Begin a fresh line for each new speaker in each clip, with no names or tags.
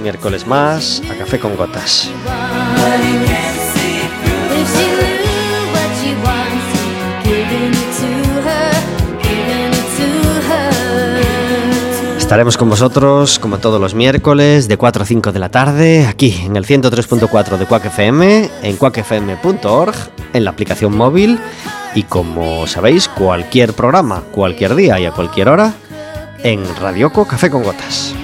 un miércoles más a Café con Gotas. Estaremos con vosotros como todos los miércoles de 4 a 5 de la tarde aquí en el 103.4 de Quack FM, en quackfm.org, en la aplicación móvil y como sabéis cualquier programa, cualquier día y a cualquier hora en Radioco Café con Gotas.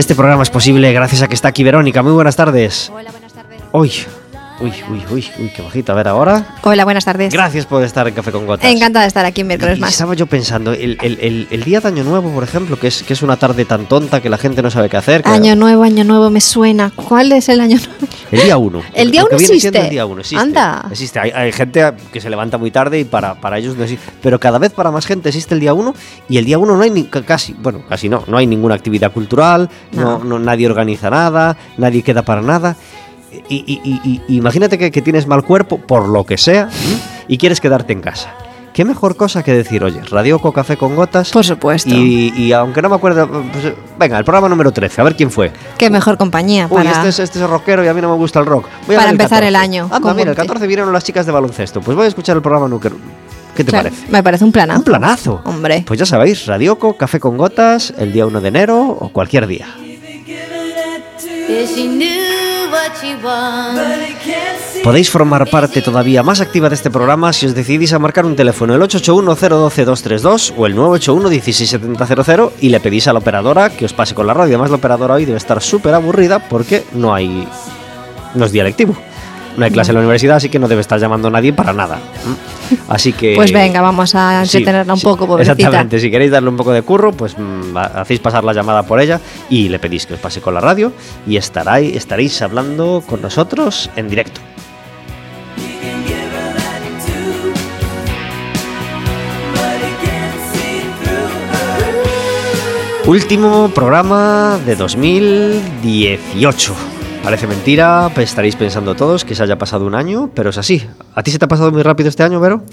Este programa es posible gracias a que está aquí Verónica. Muy buenas tardes.
Hola, buenas tardes.
Uy, uy, uy, uy, uy, qué bajita. A ver ahora.
Hola, buenas tardes.
Gracias por estar en Café con Gotas.
Encantada de estar aquí un miércoles
Y
más.
Estaba yo pensando, el, el- el- el día de Año Nuevo, por ejemplo, que es, que es una tarde tan tonta que la gente no sabe qué hacer. que-
Año nuevo, año nuevo, me suena. ¿Cuál es el año nuevo?
El día 1.
El día uno existe.
El día 1 existe.
Anda.
Existe. Hay, hay gente que se levanta muy tarde y para, para ellos no existe. Pero cada vez para más gente existe el día 1 y el día 1 no hay ni, ca- casi, bueno, casi no, no hay ninguna actividad cultural, no.
No.
no- nadie organiza nada, nadie queda para nada. Y, y- y- imagínate que, que tienes mal cuerpo, por lo que sea, y quieres quedarte en casa. ¿Qué mejor cosa que decir, oye, radioco café con gotas?
Por supuesto.
Y, y aunque no me acuerdo, pues, venga, el programa número 13, a ver quién fue.
Qué mejor compañía
Uy,
para...
este es, este es rockero y a mí no me gusta el rock. Voy a
Para
el
empezar el
14.
año,
Anda,
con
mira, el
Monte.
14 vinieron las chicas de baloncesto. Pues voy a escuchar el programa número. ¿Qué te
Claro,
parece?
Me parece un planazo.
Un planazo.
Hombre.
Pues ya sabéis, Radioco, Café con Gotas, el día 1 de enero o cualquier día. Podéis formar parte todavía más activa de este programa si os decidís a marcar un teléfono el 881-012-232 o el 981-16700 y le pedís a la operadora que os pase con la radio. Además, la operadora hoy debe estar súper aburrida porque no hay. no es día lectivo. No hay clase en la universidad, así que no debe estar llamando a nadie para nada. Así que.
Pues venga, vamos a
Sí,
entretenerla un poco, pobrecita.
Exactamente, si queréis darle un poco de curro, pues mm, ha- hacéis pasar la llamada por ella y le pedís que os pase con la radio y estaréis, estaréis hablando con nosotros en directo. Último programa de 2018. Parece mentira, pues estaréis pensando todos que se haya pasado un año, pero es así. ¿A ti se te ha pasado muy rápido este año, Vero?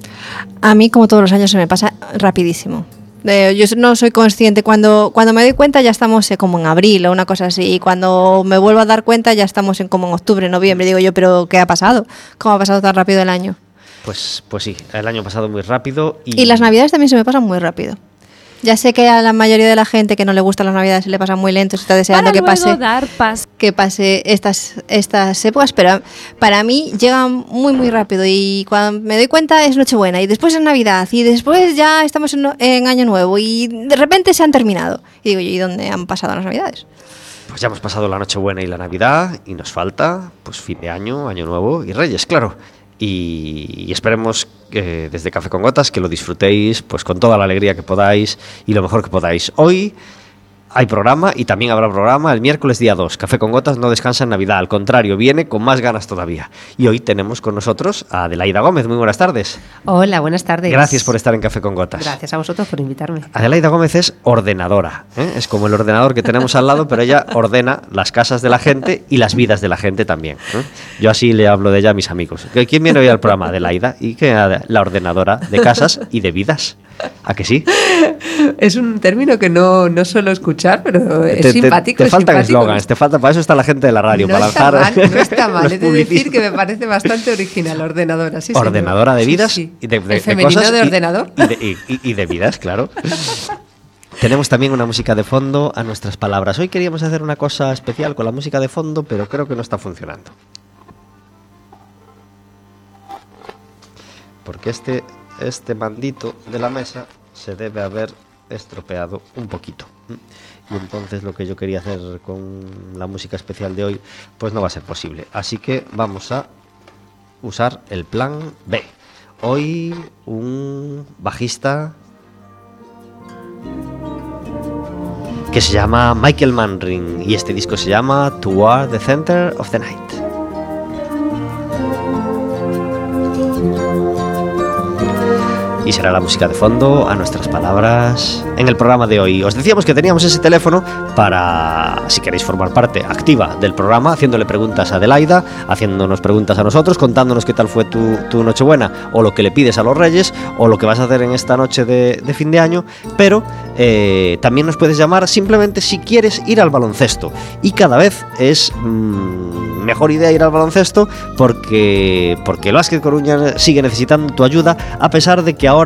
A mí, como todos los años, se me pasa rapidísimo. Eh, yo no soy consciente. Cuando, cuando me doy cuenta ya estamos eh, como en abril o una cosa así. Y cuando me vuelvo a dar cuenta ya estamos en como en octubre, noviembre. Digo yo, pero ¿qué ha pasado? ¿Cómo ha pasado tan rápido el año?
Pues, pues sí, el año pasado muy rápido y,
Y las navidades también se me pasan muy rápido. Ya sé que a la mayoría de la gente que no le gustan las navidades se le pasan muy lento, se está deseando
Para
que
luego
pase
dar paso.
que pase estas, estas épocas, pero para mí llegan muy muy rápido y cuando me doy cuenta es Nochebuena y después es Navidad y después ya estamos en, en Año Nuevo y de repente se han terminado. Y digo, ¿y dónde han pasado las Navidades?
Pues ya hemos pasado la Nochebuena y la Navidad y nos falta pues fin de año, año nuevo y Reyes, claro. Y, esperemos que desde Café con Gotas que lo disfrutéis pues con toda la alegría que podáis y lo mejor que podáis. Hoy hay programa y también habrá programa el miércoles día 2. Café con Gotas no descansa en Navidad, al contrario, viene con más ganas todavía. Y hoy tenemos con nosotros a Adelaida Gómez. Muy buenas tardes.
Hola, buenas tardes.
Gracias por estar en Café con Gotas.
Gracias a vosotros por invitarme.
Adelaida Gómez es ordenadora. ¿eh? Es como el ordenador que tenemos al lado, pero ella ordena las casas de la gente y las vidas de la gente también. ¿eh? Yo así le hablo de ella a mis amigos. ¿Que- ¿Quién viene hoy al programa? Adelaida. ¿Y que la ordenadora de casas y de vidas? ¿A que sí?
Es un término que no, no suelo escuchar, pero es
Te- te-
simpático.
Te,
es
faltan eslogans, te falta, para eso está la gente de la radio,
no,
para
está
lanzar
mal, no está mal. He de decir que me parece bastante original, ordenadora. Sí, señor.
ordenadora de vidas
sí.
y de, de-
El
de
femenino
cosas
de ordenador.
y de, y- y- y de vidas, claro. Tenemos también una música de fondo a nuestras palabras. Hoy queríamos hacer una cosa especial con la música de fondo, pero creo que no está funcionando. Porque este, este mandito de la mesa se debe haber estropeado un poquito. Entonces lo que yo quería hacer con la música especial de hoy, pues no va a ser posible. Así que vamos a usar el plan B. Hoy un bajista que se llama Michael Manring y este disco se llama Toward the Center of the Night. Y será la música de fondo a nuestras palabras en el programa de hoy. Os decíamos que teníamos ese teléfono para, si queréis formar parte activa del programa, haciéndole preguntas a Adelaida, haciéndonos preguntas a nosotros, contándonos qué tal fue tu, tu Nochebuena o lo que le pides a los Reyes o lo que vas a hacer en esta noche de, fin de año, pero eh, también nos puedes llamar simplemente si quieres ir al baloncesto. Y cada vez es mm, mejor idea ir al baloncesto porque, porque el Básquet Coruña sigue necesitando tu ayuda a pesar de que ahora...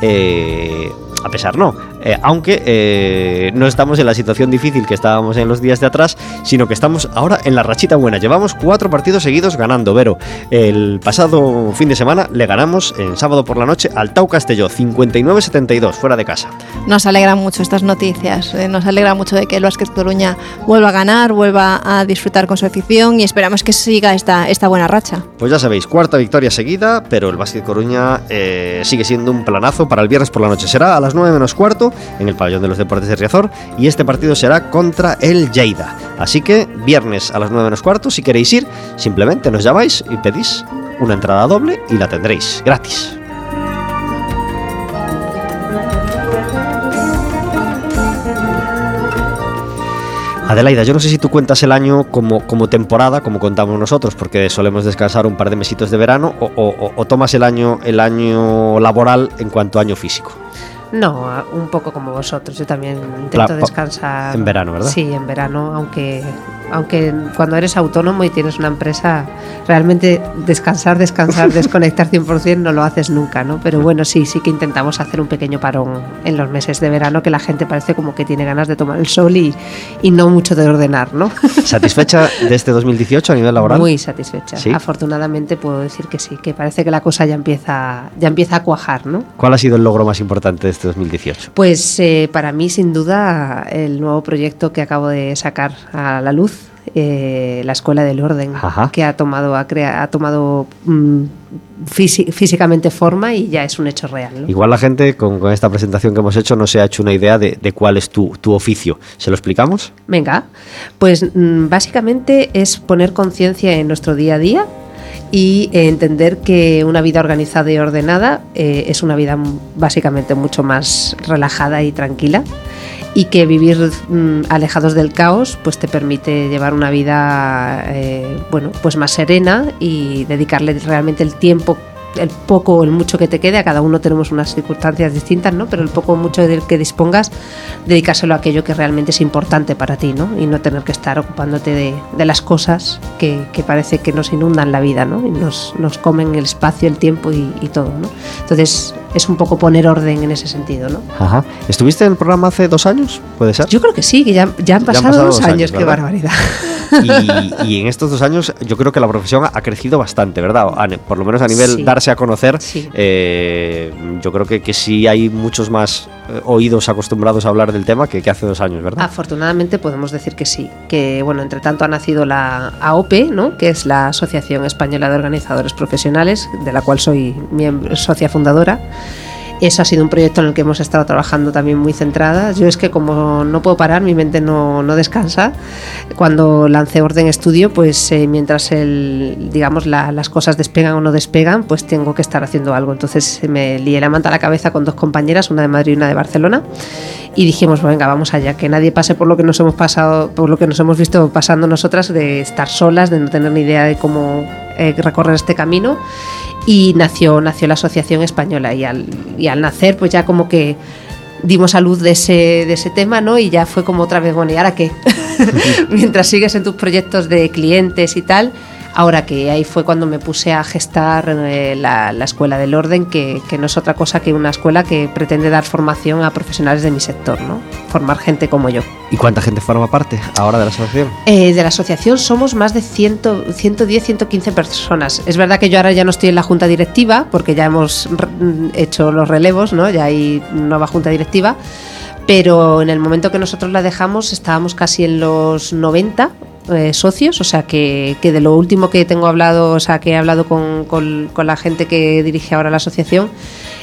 eh, a pesar no, eh, aunque eh, no estamos en la situación difícil que estábamos en los días de atrás, sino que estamos ahora en la rachita buena. Llevamos cuatro partidos seguidos ganando, Vero. El pasado fin de semana le ganamos en sábado por la noche al Tau Castelló, 59-72, fuera de casa.
Nos alegra mucho estas noticias. eh, Nos alegra mucho de que el Básquet Coruña vuelva a ganar, vuelva a disfrutar con su afición y esperamos que siga esta, esta buena racha.
Pues ya sabéis, cuarta victoria seguida, pero el Básquet Coruña sigue siendo un planazo para el viernes por la noche. Será a las 9 menos cuarto en el pabellón de los deportes de Riazor y este partido será contra el Lleida. Así que viernes a las 9 menos cuarto, si queréis ir, simplemente nos llamáis y pedís una entrada doble y la tendréis gratis. Adelaida, yo no sé si tú cuentas el año como, como temporada, como contamos nosotros, porque solemos descansar un par de mesitos de verano, o, o- tomas el año, el año laboral en cuanto a año físico.
No, un poco como vosotros. Yo también intento descansar.
en verano, ¿verdad?
Sí, en verano, aunque, aunque cuando eres autónomo y tienes una empresa, realmente descansar, descansar, desconectar 100% no lo haces nunca, ¿no? Pero bueno, sí, sí que intentamos hacer un pequeño parón en los meses de verano, que la gente parece como que tiene ganas de tomar el sol y, y no mucho de ordenar, ¿no?
¿Satisfecha de este 2018 a nivel laboral?
Muy satisfecha.
¿Sí?
Afortunadamente puedo decir que sí, que parece que la cosa ya empieza, ya empieza a cuajar, ¿no?
¿Cuál ha sido el logro más importante de este 2018?
Pues eh, para mí, sin duda, el nuevo proyecto que acabo de sacar a la luz, eh, la Escuela del Orden,
Ajá.
que ha tomado, ha crea- ha tomado mm, físi- físicamente forma y ya es un hecho real. ¿no?
Igual la gente con, con esta presentación que hemos hecho no se ha hecho una idea de, de cuál es tu, tu oficio. ¿Se lo explicamos?
Venga, pues mm, básicamente es poner conciencia en nuestro día a día y eh, entender que una vida organizada y ordenada eh, es una vida básicamente mucho más relajada y tranquila y que vivir mm, alejados del caos pues te permite llevar una vida eh, bueno pues más serena y dedicarle realmente el tiempo el poco o el mucho que te quede, a cada uno tenemos unas circunstancias distintas, ¿no? Pero el poco o mucho del que dispongas, dedicárselo a aquello que realmente es importante para ti, ¿no? Y no tener que estar ocupándote de, de las cosas que, que parece que nos inundan la vida, ¿no? Y nos, nos comen el espacio, el tiempo y, y todo, ¿no? Entonces es un poco poner orden en ese sentido, ¿no?
Ajá. ¿Estuviste en el programa hace dos años? ¿Puede ser?
Yo creo que sí, que ya, ya han pasado,
pasado
dos
dos
años,
años,
qué barbaridad.
Y, y en estos dos años yo creo que la profesión ha crecido bastante, ¿verdad? Por lo menos a nivel
Sí.
darse a conocer,
Sí.
eh, yo creo que, que sí hay muchos más oídos acostumbrados a hablar del tema que, que hace dos años, ¿verdad?
Afortunadamente podemos decir que sí, que bueno, entre tanto ha nacido la AOP, ¿no? que es la Asociación Española de Organizadores Profesionales, de la cual soy miembro, socia fundadora. Eso ha sido un proyecto en el que hemos estado trabajando también muy centradas. Yo es que como no puedo parar, mi mente no, no descansa. Cuando lancé Orden Estudio, pues eh, mientras el, digamos la- las cosas despegan o no despegan, pues tengo que estar haciendo algo. Entonces me lié la manta a la cabeza con dos compañeras, una de Madrid y una de Barcelona, y dijimos, "Pues venga, vamos allá, que nadie pase por lo que nos hemos pasado, por lo que nos hemos visto pasando nosotras, de estar solas, de no tener ni idea de cómo eh, recorrer este camino y nació, nació la Asociación Española y al, nacer pues ya como que dimos a luz de ese, de ese tema, ¿no? Y ya fue como otra vez, bueno, ¿y ahora qué? Mientras sigues en tus proyectos de clientes y tal, ahora que ahí fue cuando me puse a gestar eh, la, la Escuela del Orden, que, que no es otra cosa que una escuela que pretende dar formación a profesionales de mi sector, ¿no? Formar gente como yo.
¿Y cuánta gente forma parte ahora de la asociación?
Eh, de la asociación somos más de 100, 110, 115 personas. Es verdad que yo ahora ya no estoy en la junta directiva, porque ya hemos re- hecho los relevos, ¿no? ya hay nueva junta directiva, pero en el momento que nosotros la dejamos estábamos casi en los 90 eh, socios, o sea que, que de lo último que tengo hablado, o sea que he hablado con, con- con la gente que dirige ahora la asociación,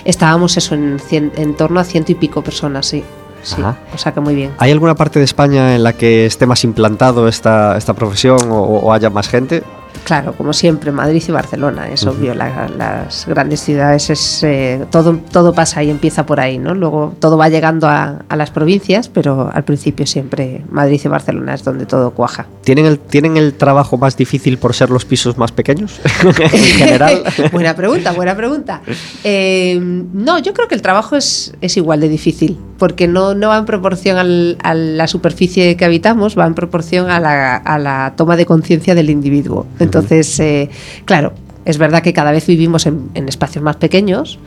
estábamos eso en, cien- en torno a ciento y pico personas, sí. Sí,
Ajá.
o sea que muy bien.
¿Hay alguna parte de España en la que esté más implantado esta, esta profesión o, o haya más gente?
Claro, como siempre, Madrid y Barcelona, es obvio, la, las grandes ciudades es eh, todo, todo pasa y empieza por ahí, ¿no? Luego todo va llegando a, a, las provincias, pero al principio siempre Madrid y Barcelona es donde todo cuaja.
¿Tienen el, ¿tienen el trabajo más difícil por ser los pisos más pequeños en general?
buena pregunta, buena pregunta. Eh, no, yo creo que el trabajo es, es igual de difícil, porque no, no va en proporción al, a la superficie que habitamos, va en proporción a la, a la toma de conciencia del individuo. Entonces, eh, claro, es verdad que cada vez vivimos en, en espacios más pequeños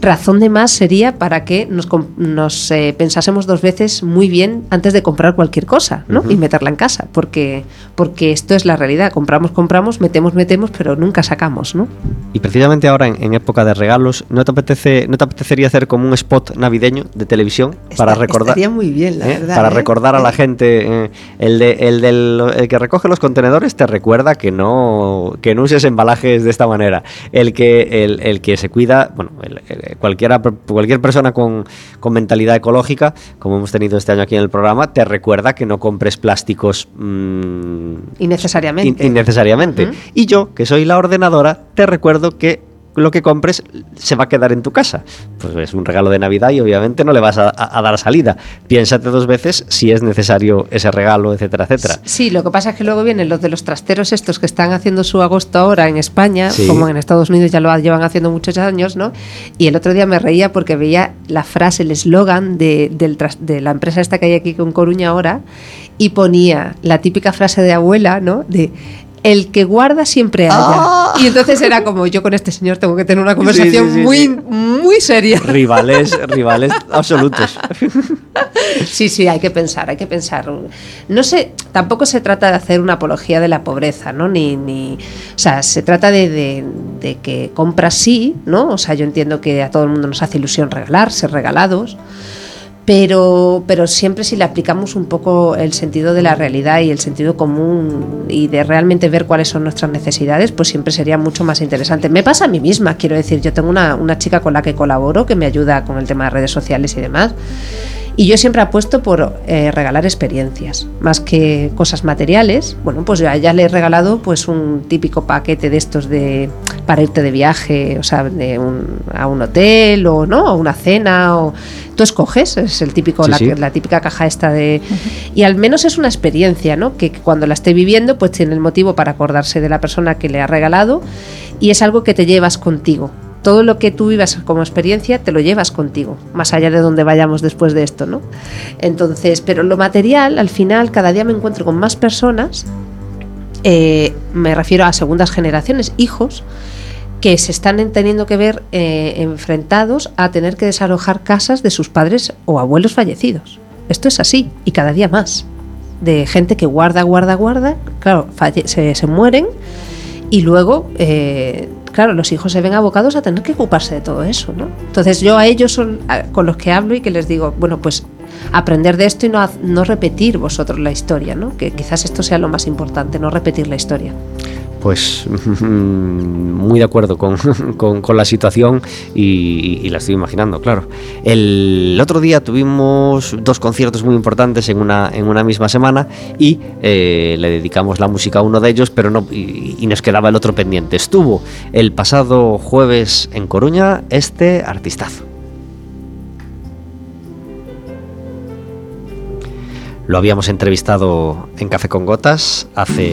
razón de más sería para que nos, nos eh, pensásemos dos veces muy bien antes de comprar cualquier cosa ¿no? Uh -huh. y meterla en casa, porque, porque esto es la realidad. Compramos, compramos, metemos, metemos, pero nunca sacamos. ¿no?
Y precisamente ahora, en, en época de regalos, ¿no te, apetece, ¿no te apetecería hacer como un spot navideño de televisión
Está,
para recordar?
Estaría muy bien, la
¿eh?
verdad.
Para
¿eh?
recordar a la gente. eh, el, de, el, del, el que recoge los contenedores te recuerda que no, que no uses embalajes de esta manera. El que, el, el que se cuida, bueno, el, el cualquiera, cualquier persona con, con, mentalidad ecológica, como hemos tenido este año aquí en el programa, te recuerda que no compres plásticos
mmm, innecesariamente.
In, innecesariamente. Uh -huh. Y yo, que soy la ordenadora, te recuerdo que lo que compres se va a quedar en tu casa. Pues es un regalo de Navidad y obviamente no le vas a, a, dar salida. Piénsate dos veces si es necesario ese regalo, etcétera, etcétera.
Sí, lo que pasa es que luego vienen los de los trasteros estos que están haciendo su agosto ahora en España, sí. como en Estados Unidos ya lo llevan haciendo muchos años, ¿no? Y el otro día me reía porque veía la frase, el eslogan de, de la empresa esta que hay aquí con Coruña ahora y ponía la típica frase de abuela, ¿no? De el que guarda siempre haya. ¡Oh! Y entonces era como yo con este señor tengo que tener una conversación sí, sí, sí, muy, muy seria.
Rivales, rivales absolutos.
Sí, sí, hay que pensar, hay que pensar. No sé, tampoco se trata de hacer una apología de la pobreza, ¿no? Ni, ni o sea, se trata de, de, de que compras sí, ¿no? O sea, yo entiendo que a todo el mundo nos hace ilusión regalar, ser regalados pero, pero siempre si le aplicamos un poco el sentido de la realidad y el sentido común y de realmente ver cuáles son nuestras necesidades, pues siempre sería mucho más interesante. Me pasa a mí misma, quiero decir, yo tengo una, una chica con la que colaboro que me ayuda con el tema de redes sociales y demás. Y yo siempre apuesto por eh, regalar experiencias, más que cosas materiales. Bueno, pues yo a ella le he regalado pues un típico paquete de estos de para irte de viaje, o sea, de un, a un hotel o no, a una cena o tú escoges, es el típico sí, la, sí. la, típica caja esta de uh -huh. y al menos es una experiencia, ¿no? Que cuando la esté viviendo pues tiene el motivo para acordarse de la persona que le ha regalado y es algo que te llevas contigo todo lo que tú vivas como experiencia te lo llevas contigo, más allá de donde vayamos después de esto, ¿no? Entonces, pero lo material, al final, cada día me encuentro con más personas, eh, me refiero a segundas generaciones, hijos, que se están teniendo que ver eh, enfrentados a tener que desalojar casas de sus padres o abuelos fallecidos. Esto es así, y cada día más. De gente que guarda, guarda, guarda, claro, se, mueren y luego eh, claro, los hijos se ven abocados a tener que ocuparse de todo eso, ¿no? Entonces yo a ellos son con los que hablo y que les digo, bueno, pues aprender de esto y no, no repetir vosotros la historia, ¿no? Que quizás esto sea lo más importante, no repetir la historia.
Pues muy de acuerdo con, con, la situación y, y, la estoy imaginando, claro. El otro día tuvimos dos conciertos muy importantes en una, en una misma semana y eh, le dedicamos la música a uno de ellos, pero no y, y, nos quedaba el otro pendiente. Estuvo el pasado jueves en Coruña este artistazo. Lo habíamos entrevistado en Café con Gotas hace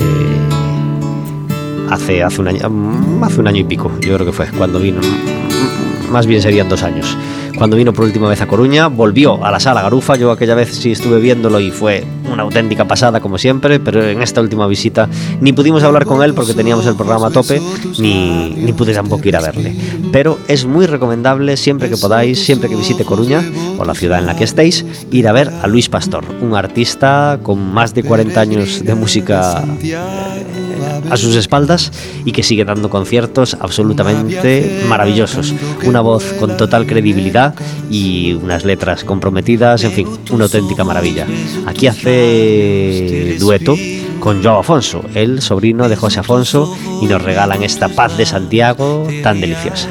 hace, hace, un año, mm, hace un año y pico, yo creo que fue, cuando vino, mm, más bien serían dos años. Cuando vino por última vez a Coruña, volvió a la sala Garufa, yo aquella vez sí estuve viéndolo y fue una auténtica pasada como siempre, pero en esta última visita ni pudimos hablar con él porque teníamos el programa a tope, ni, ni pude tampoco ir a verle. Pero es muy recomendable siempre que podáis, siempre que visite Coruña o la ciudad en la que estéis, ir a ver a Luis Pastor, un artista con más de 40 años de música eh, a sus espaldas y que sigue dando conciertos absolutamente maravillosos. Una voz con total credibilidad y unas letras comprometidas, en fin, una auténtica maravilla. Aquí hace dueto con Joao Afonso, el sobrino de José Afonso, y nos regalan esta paz de Santiago tan deliciosa.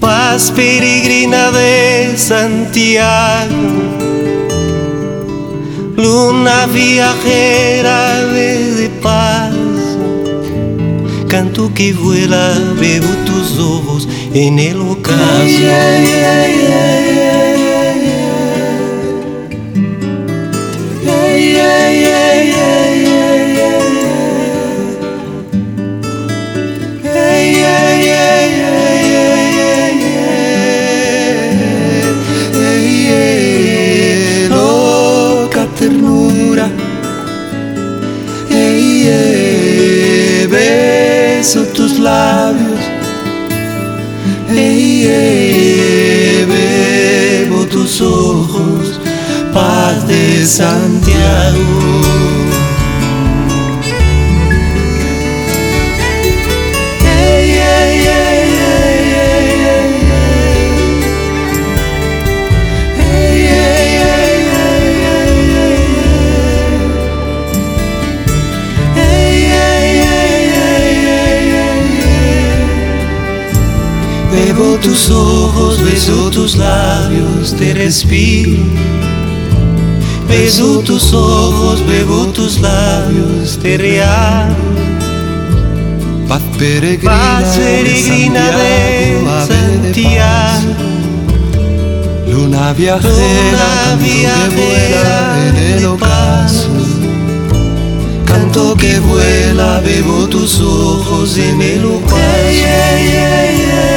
Paz peregrina de Santiago Luna viajera de paz, canto que vuela, bebo tus ojos en el ocaso. Labios. Bebo tus ojos, paz de Santiago. Tus ojos, beso tus labios, te respiro. Beso tus ojos, bebo tus labios, te real.
Paz peregrina,
Paz peregrina de Santiago.
Luna viajera,
Luna
viajera en el ocaso.
Canto que vuela, bebo tus ojos en el ocaso. Yeah, yeah, yeah,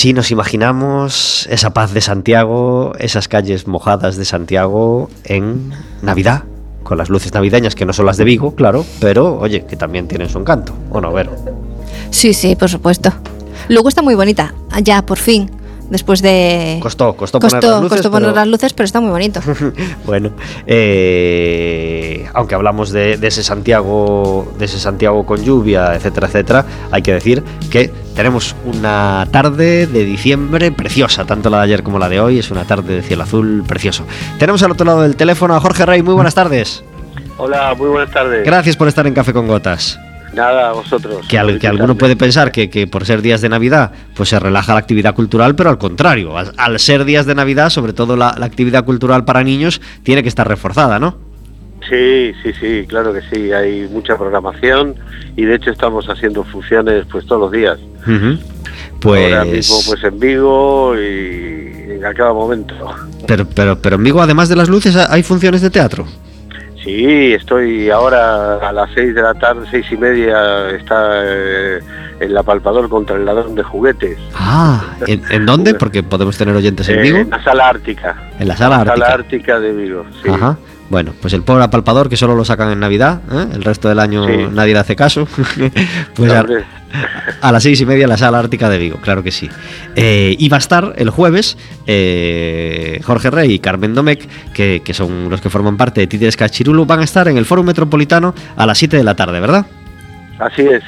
así nos imaginamos esa paz de Santiago, esas calles mojadas de Santiago en Navidad, con las luces navideñas que no son las de Vigo, claro, pero oye, que también tienen su encanto, ¿o no?
Sí, sí, por supuesto. Luego está muy bonita, ya, por fin. Después de.
Costó, costó, poner las luces.
costó poner
pero-
las luces, pero está muy bonito.
bueno, eh, aunque hablamos de, de ese Santiago, de ese Santiago con lluvia, etcétera, etcétera, hay que decir que tenemos una tarde de diciembre preciosa, tanto la de ayer como la de hoy, es una tarde de cielo azul precioso. Tenemos al otro lado del teléfono a Jorge Rey, muy buenas tardes.
Hola, muy buenas tardes.
Gracias por estar en Café con Gotas.
Nada, a vosotros.
Que, al- que alguno puede pensar que, que por ser días de Navidad, pues se relaja la actividad cultural, pero al contrario, al, al ser días de Navidad, sobre todo la, la actividad cultural para niños, tiene que estar reforzada, ¿no?
Sí, sí, sí, claro que sí. Hay mucha programación y de hecho estamos haciendo funciones pues todos los días.
Pues,
Ahora mismo pues en Vigo y a cada momento.
pero, pero, pero en Vigo, además de las luces, hay funciones de teatro.
Sí, estoy ahora a las seis de la tarde, seis y media, está eh, en la palpador contra el ladrón de juguetes.
Ah, ¿en, en dónde? Porque podemos tener oyentes en
Eh,
Vigo.
en la sala ártica.
En la sala
Sala
ártica.
ártica de Vigo, sí.
Ajá. Bueno, pues el pobre apalpador que solo lo sacan en Navidad, ¿eh? el resto del año
Sí.
nadie le hace caso. pues a, a las seis y media en la sala ártica de Vigo, claro que sí. Eh, y va a estar el jueves eh, Jorge Rey y Carmen Domecq, que, que son los que forman parte de Títeres Cachirulo, van a estar en el Foro Metropolitano a las 7 de la tarde, ¿verdad?
así es,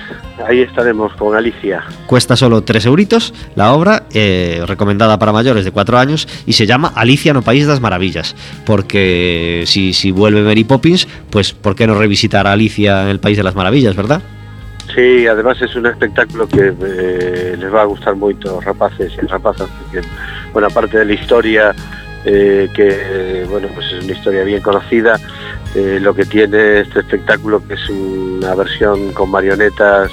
ahí estaremos con Alicia.
Cuesta solo 3 euritos la obra, eh, recomendada para mayores de 4 años, y se llama Alicia no País das Maravillas. Porque si, si vuelve Mary Poppins, pues ¿por qué no revisitar a Alicia en el País de las Maravillas, verdad?
Sí, además es un espectáculo que eh, les va a gustar moito aos rapaces as rapazas porque, bueno, aparte de la historia eh, que, bueno, pues es una historia bien conocida, eh, lo que tiene este espectáculo que es una versión con marionetas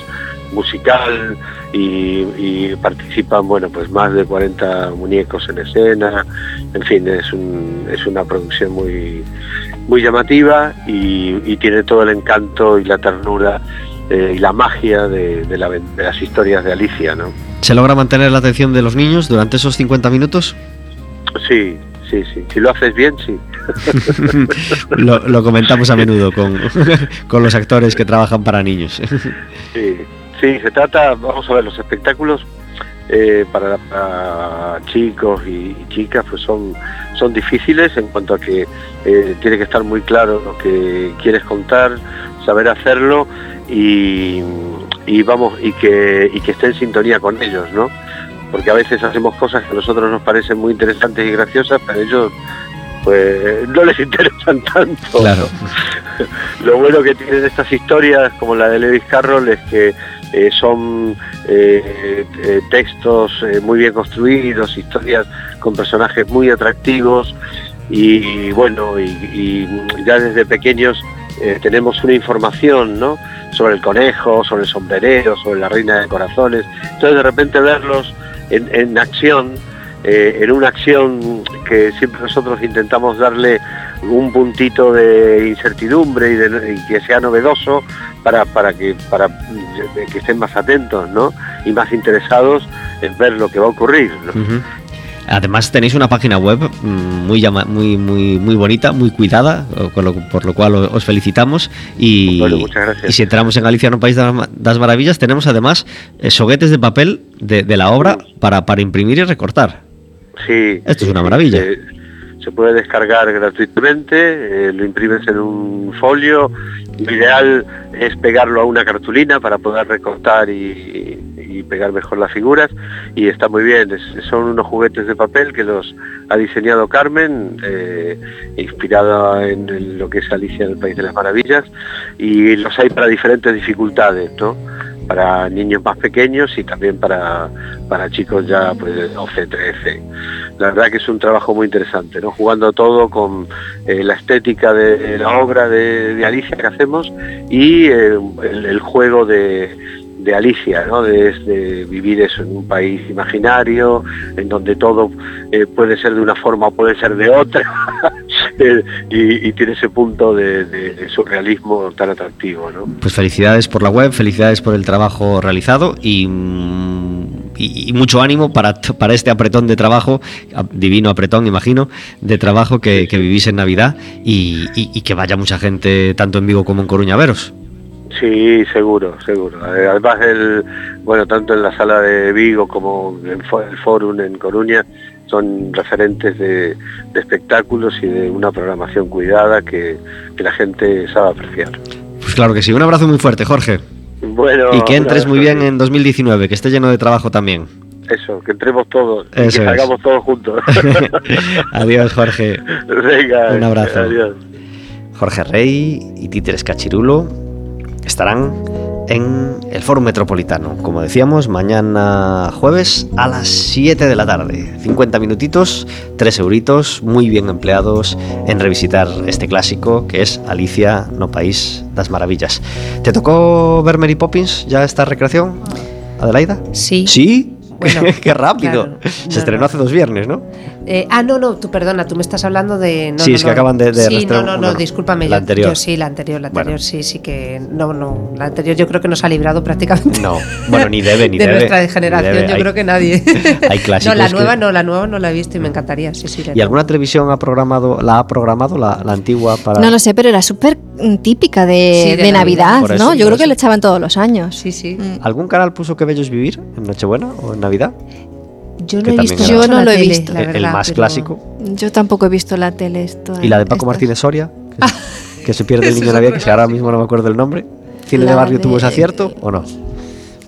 musical y, y participan, bueno, pues más de 40 muñecos en escena, en fin, es, un, es una producción muy, muy llamativa y, y tiene todo el encanto y la ternura eh, y la magia de, de, la- de las historias de Alicia, ¿no?
¿Se logra mantener la atención de los niños durante esos 50 minutos?
Sí, sí, sí. Si lo haces bien, sí.
lo, lo comentamos a menudo con, con los actores que trabajan para niños.
Sí, sí, se trata, vamos a ver, los espectáculos eh, para, para chicos y, y chicas pues son, son difíciles en cuanto a que eh, tiene que estar muy claro lo que quieres contar, saber hacerlo y, y vamos, y que, y que esté en sintonía con ellos, ¿no? Porque a veces hacemos cosas que a nosotros nos parecen muy interesantes y graciosas, pero ellos pues no les interesan tanto.
Claro.
Lo bueno que tienen estas historias, como la de Lewis Carroll, es que eh, son eh, eh, textos muy bien construidos, historias con personajes muy atractivos y bueno, y, y ya desde pequeños eh, tenemos una información, ¿no? Sobre el conejo, sobre el sombrerero, sobre la reina de corazones. Entonces de repente verlos en, en acción, eh, en una acción que siempre nosotros intentamos darle un puntito de incertidumbre y, que sea novedoso para, para, que, para que estén más atentos ¿no? y más interesados en ver lo que va a ocurrir.
Además tenéis una página web mm, muy llama, muy muy muy bonita, muy cuidada, lo, por lo cual os felicitamos y,
bueno,
si entramos en Galicia no país das maravillas tenemos además eh, soguetes de papel de, de la obra para, para imprimir y recortar.
Sí.
Esto es una maravilla.
Se, se puede descargar gratuitamente, eh, lo imprimes en un folio. Lo ideal es pegarlo a una cartulina para poder recortar y, pegar mejor las figuras. Y está muy bien, son unos juguetes de papel que los ha diseñado Carmen, eh, inspirada en, en, lo que es Alicia en el País de las Maravillas. Y los hay para diferentes dificultades, ¿no? Para niños más pequeños y también para, para chicos ya pues de 12, 13. La verdad que es un trabajo muy interesante, ¿no? Jugando todo con eh, la estética de la obra de, Alicia que hacemos y eh, el, juego de, Alicia, ¿no? De, de, vivir eso en un país imaginario, en donde todo eh, puede ser de una forma o puede ser de otra, y, y, tiene ese punto de, de, surrealismo tan atractivo, ¿no?
Pues felicidades por la web, felicidades por el trabajo realizado y, y, y mucho ánimo para, para, este apretón de trabajo, divino apretón, imagino, de trabajo que, que vivís en Navidad y, que vaya mucha gente tanto en Vigo como en Coruña a veros.
Sí, seguro, seguro. Además, el, bueno, tanto en la sala de Vigo como en el Fórum en Coruña son referentes de, de, espectáculos y de una programación cuidada que, que, la gente sabe apreciar.
Pues claro que sí. Un abrazo muy fuerte, Jorge.
Bueno,
y que entres muy bien en 2019, que esté lleno de trabajo también.
Eso, que entremos todos Eso y que salgamos es. todos juntos.
adiós, Jorge.
Venga,
un abrazo.
Adiós.
Jorge Rey y Títeres Cachirulo estarán en el Foro Metropolitano, como decíamos, mañana jueves a las 7 de la tarde. 50 minutitos, 3 euritos, muy bien empleados en revisitar este clásico que es Alicia no País das Maravillas. ¿Te tocó ver Mary Poppins ya esta recreación, Adelaida?
Sí.
¿Sí? Bueno, Qué rápido. Claro, Se no, estrenó no. hace dos viernes, ¿no?
Eh, ah, no, no, tú perdona, tú me estás hablando de. No,
sí, es que acaban de. de
sí, no, no, no, discúlpame.
La
yo,
anterior.
Yo, sí, la anterior, la anterior, bueno. sí, sí que. No, no. La anterior yo creo que nos ha librado prácticamente.
No, bueno, ni debe, ni
de
debe.
nuestra generación,
debe.
yo
Hay,
creo que nadie.
Hay clásicos.
no, la nueva
que...
no, la nueva no la he visto y me encantaría, sí, sí.
¿Y alguna televisión ha programado, la ha programado, la, la antigua para.?
No lo sé, pero era súper típica de,
Sí, de
de Navidad, ¿no?
eso,
yo creo que le echaban todos los años.
Sí, sí.
Mm.
¿Algún canal puso que bello es vivir en Nochebuena o en Navidad?
Yo no he visto.
Yo no
la
lo he
tele,
visto.
la
el, más clásico.
Yo tampoco he visto la tele. esto-
¿Y la de Paco
estas-
Martínez Soria? Que, que se pierde el niño en Navidad,
otro
que ahora mismo no me acuerdo el nombre. ¿Cine de
La
barrio tuvo ese
de-
acierto o no?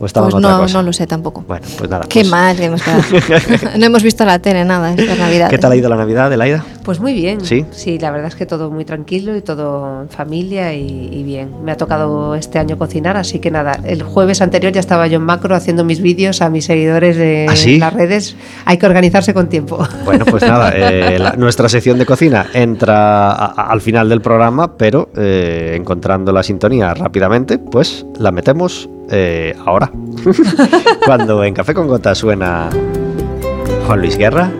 ¿O estaba
Pues
en otra
no,
cosa?
no lo sé tampoco.
Bueno, pues nada.
Qué
pues,
mal que hemos quedado. no hemos visto la tele nada esta Navidad.
¿Qué tal ha ido la Navidad, Adelaida?
Pues muy bien.
¿Sí?
Sí, la verdad es que todo muy tranquilo y todo en familia y, y bien. Me ha tocado este año cocinar, así que nada. El jueves anterior ya estaba yo en macro haciendo mis vídeos a mis seguidores de
¿Ah, sí?
las redes. Hay que organizarse con tiempo.
Bueno, pues nada, eh, la- nuestra sección de cocina entra a- a- al final del programa, pero eh, encontrando la sintonía rápidamente, pues la metemos eh, ahora. Cuando en Café con Gota suena Juan Luis Guerra.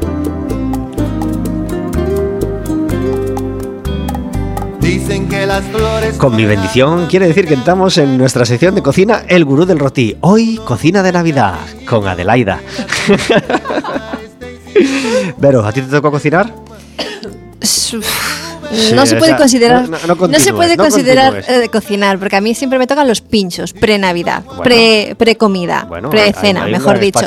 Dicen que las flores.
Con mi bendición quiere decir que entramos en nuestra sección de cocina El Gurú del Rotí. Hoy, cocina de Navidad, con Adelaida. Vero, ¿a ti te tocó cocinar?
No se puede considerar
no- no
no,
continúes,
se puede considerar eh, cocinar porque a mí siempre me tocan los pinchos pre navidad
Bueno.
pre pre comida
Bueno,
pre
hay-
cena
hay un
mejor dicho.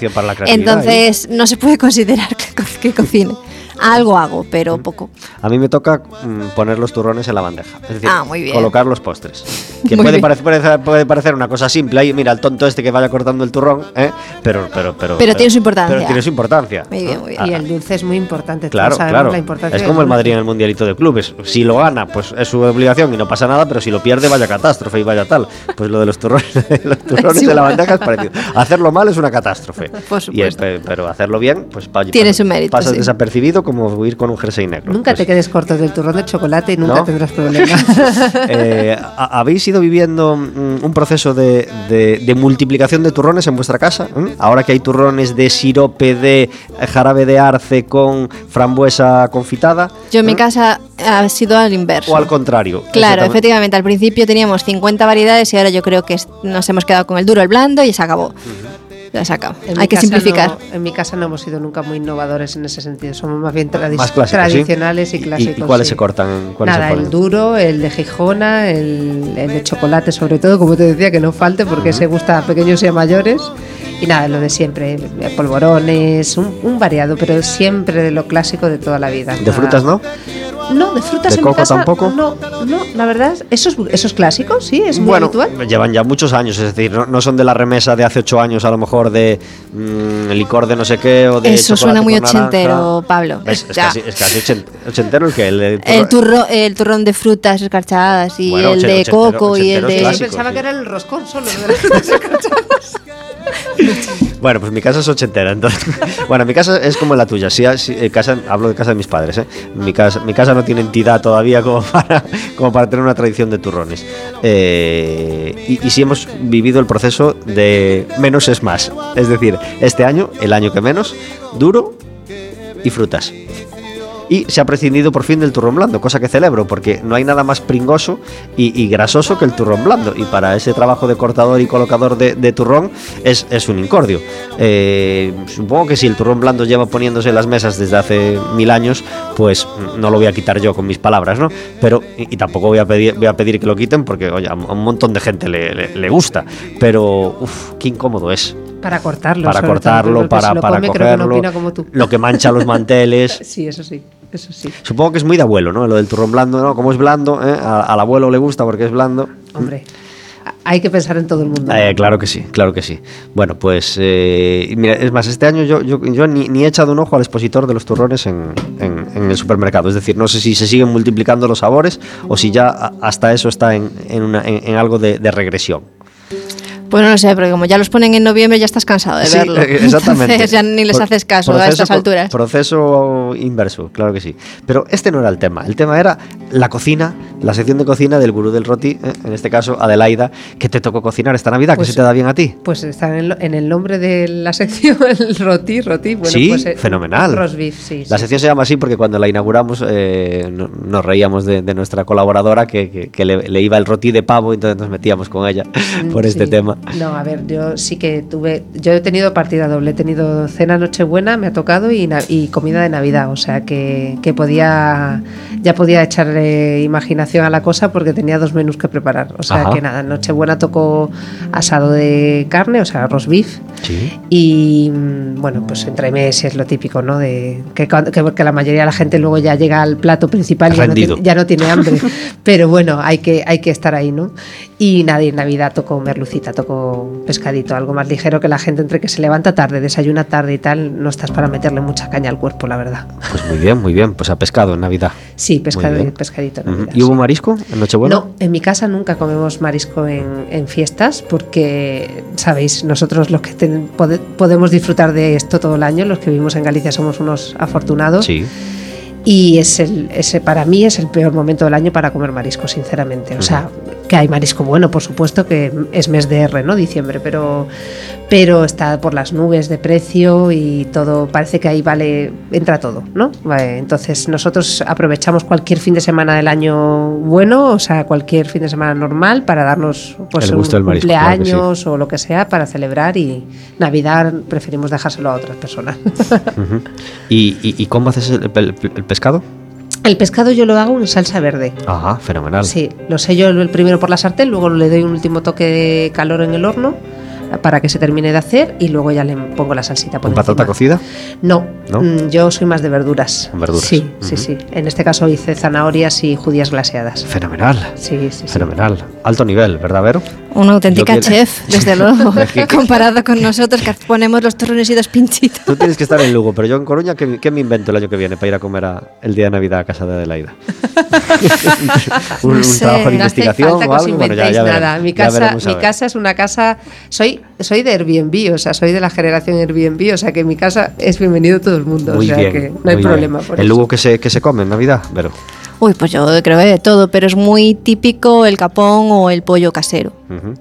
entonces no se puede considerar que, que cocine algo hago pero poco
A mí me toca mm, poner los turrones en la bandeja. Es decir,
Ah, muy bien.
colocar los postres. Que
Muy
puede
bien.
parecer, puede, puede parecer una cosa simple. Ahí, mira, el tonto este que vaya cortando el turrón, ¿eh? pero, pero, pero,
Pero tiene su importancia.
Pero tiene su importancia.
Muy bien,
¿no?
muy bien.
Ah,
Y el dulce es muy importante. todos
Claro,
sabemos
claro.
la importancia
Es como el. Madrid en el Mundialito de Clubes. Si lo gana, pues es su obligación y no pasa nada, pero si lo pierde, vaya catástrofe y vaya tal. Pues lo de los turrones, los turrones
Sí,
de la bandeja es parecido. Hacerlo mal es una catástrofe.
Por
Y es-
supuesto.
pe- pero hacerlo bien, pues pa-
Tiene su mérito,
Pasas
sí.
desapercibido como ir con un jersey negro.
Nunca
Pues,
te quedes corto del turrón de chocolate y nunca
¿No?
tendrás problemas.
eh, ¿ha- ¿Habéis ido viviendo mm, un proceso de, de- de multiplicación de turrones en vuestra casa? ¿Mm? Ahora que hay turrones de sirope de eh, jarabe de arce con frambuesa confitada.
yo en mi
¿Mm?
casa ha sido al inverso
O al contrario.
Claro, efectivamente, al principio teníamos 50 variedades y ahora yo creo que nos hemos quedado con el duro, el blando y se acabó. Ya se acabó.
En
Hay que simplificar.
no- en mi casa no hemos sido nunca muy innovadores en ese sentido. Somos más bien tradi-
Más clásicos, ¿sí?
tradicionales y clásicos.
¿Y cuáles
sí.
se cortan? ¿Cuáles
Nada,
se
el duro, el de Gijona, el, el de chocolate sobre todo, como te decía, que no falte porque se gusta a pequeños y a mayores. Y nada, lo de siempre, eh, polvorones, un, un variado, pero siempre de lo clásico de toda la vida.
¿De
Nada.
frutas no?
No, de frutas
¿De
en mi
coco
casa
tampoco?
No, no, la verdad, eso es, eso es clásico, sí, es muy
bueno,
habitual.
llevan ya muchos años, es decir, no, no son de la remesa de hace ocho años, a lo mejor de mm, licor de no sé qué o de
Eso suena muy ochentero, Pablo.
Es, es casi, es casi ochent- ochentero el que el, de
El, turro, el turrón de frutas escarchadas y
Bueno,
el de coco y el de...
Yo
clásico,
pensaba
sí.
que era el roscón solo. lo de las frutas escarchadas.
Bueno, pues mi casa es ochentera, entonces. bueno, mi casa es como la tuya. Sí, sí, eh, casa, hablo de casa de mis padres, ¿eh? Mi casa, mi casa no tiene entidad todavía como para, como para tener una tradición de turrones. Eh, y, sí hemos vivido el proceso de menos es más. Es decir, este año, el año que menos, duro y frutas. Y se ha prescindido por fin del turrón blando, cosa que celebro, porque no hay nada más pringoso y, grasoso que el turrón blando. Y para ese trabajo de cortador y colocador de, turrón es, es un incordio. Eh, supongo que si el turrón blando lleva poniéndose en las mesas desde hace mil años, pues no lo voy a quitar yo con mis palabras, ¿no? Pero, y, tampoco voy a, pedir, voy a pedir que lo quiten porque, oye, a un montón de gente le, le- le gusta. Pero, uff, qué incómodo es.
Para cortarlo.
Para cortarlo, para,
si lo
para
come, creo que no
cogerlo,
tú.
lo que mancha los manteles.
Sí, eso sí, eso sí.
Supongo que es muy de abuelo, ¿no? Lo del turrón blando, ¿no? Como es blando, ¿eh? A- al abuelo le gusta porque es blando.
Hombre, hay que pensar en todo el mundo.
Eh, claro que sí, claro que sí. Bueno, pues eh, mira, es más, este año yo, yo, yo ni, ni he echado un ojo al expositor de los turrones en, en- en el supermercado. Es decir, no sé si se siguen multiplicando los sabores o si ya hasta eso está en, en una- en- en algo de, de regresión.
Pues no lo sé, porque como ya los ponen en noviembre ya estás cansado de
Sí,
verlo.
eh, exactamente.
Entonces ya ni les
Por-
haces caso a estas alturas.
Proceso inverso, claro que sí. Pero este no era el tema. El tema era la cocina, la sección de cocina del gurú del roti, ¿eh? en este caso Adelaida, que te tocó cocinar esta Navidad,
Pues
que se te da bien a ti.
Pues está en el, en el nombre de la sección, el roti, roti. Bueno,
sí,
pues, eh,
fenomenal.
Roast beef, sí.
La
sí.
sección se llama así porque cuando la inauguramos eh, no- nos reíamos de, de nuestra colaboradora que, que- que le, le iba el roti de pavo, entonces nos metíamos con ella por este
Sí.
tema.
No, a ver, yo sí que tuve, yo he tenido partida doble, he tenido cena Nochebuena, me ha tocado y, y comida de Navidad, o sea que, que podía, ya podía echarle imaginación a la cosa porque tenía dos menús que preparar, o sea
Ajá.
que nada, Nochebuena tocó asado de carne, o sea, roast beef.
Sí.
Y mm, bueno, pues entre meses lo típico, ¿no? De que, cuando- que, porque la mayoría de la gente luego ya llega al plato principal y ya no, ya no tiene hambre. Pero bueno, hay que, hay que estar ahí, ¿no? Y nada, y en Navidad tocó merlucita, tocó pescadito, algo más ligero que la gente entre que se levanta tarde, desayuna tarde y tal, no estás para meterle mucha caña al cuerpo, la verdad.
Pues muy bien, muy bien. Pues a pescado en Navidad.
Sí, pescado, pescadito. en
Ujú.
Navidad,
¿Y hubo marisco en Nochebuena?
No, en mi casa nunca comemos marisco en, en fiestas porque, sabéis, nosotros los que ten- pode- podemos disfrutar de esto todo el año, los que vivimos en Galicia somos unos afortunados.
Sí.
y es el, ese para mí es el peor momento del año para comer marisco, sinceramente. O sea, que hay marisco bueno, por supuesto, que es mes de R, ¿no? Diciembre, pero, pero está por las nubes de precio y todo, parece que ahí vale, entra todo, ¿no? Vale, entonces nosotros aprovechamos cualquier fin de semana del año bueno, o sea, cualquier fin de semana normal para darnos pues un
marisco, claro
cumpleaños o lo que sea para celebrar y Navidad preferimos dejárselo a otras personas.
¿Y, y, y cómo haces el, el- el pescado?
El pescado yo lo hago en salsa verde.
Ajá, fenomenal.
Sí, lo sello el primero por la sartén, luego le doy un último toque de calor en el horno para que se termine de hacer y luego ya le pongo la salsita por
¿Con patata cocida?
No,
¿No?
mm, yo soy más de verduras.
Verduras.
Sí, sí, sí. En este caso hice zanahorias y judías glaseadas.
Fenomenal.
Sí, sí, sí.
Fenomenal. Alto nivel, ¿verdad, Vero?
Una auténtica chef, desde luego, comparado con nosotros que ponemos los turrones y dos pinchitos.
Tú tienes que estar en Lugo, pero yo en Coruña, ¿qué, qué me invento el año que viene para ir a comer a- el día de Navidad a casa de Adelaida? un,
No
un
sé,
trabajo de
no hace
investigación
falta
o
que os
algo. Bueno, ya,
inventéis
ya
nada.
veremos,
mi casa,
veremos
mi casa es una casa. Soy, soy de Airbnb, o sea, soy de la generación Airbnb, o sea que mi casa es bienvenido todo el mundo.
Muy
o sea
bien.
que no hay problema por
¿En
eso.
Lugo que se, que se come en Navidad, Vero?
Uy, pues yo creo que de todo, pero es muy típico el capón o el pollo casero.
Ujú.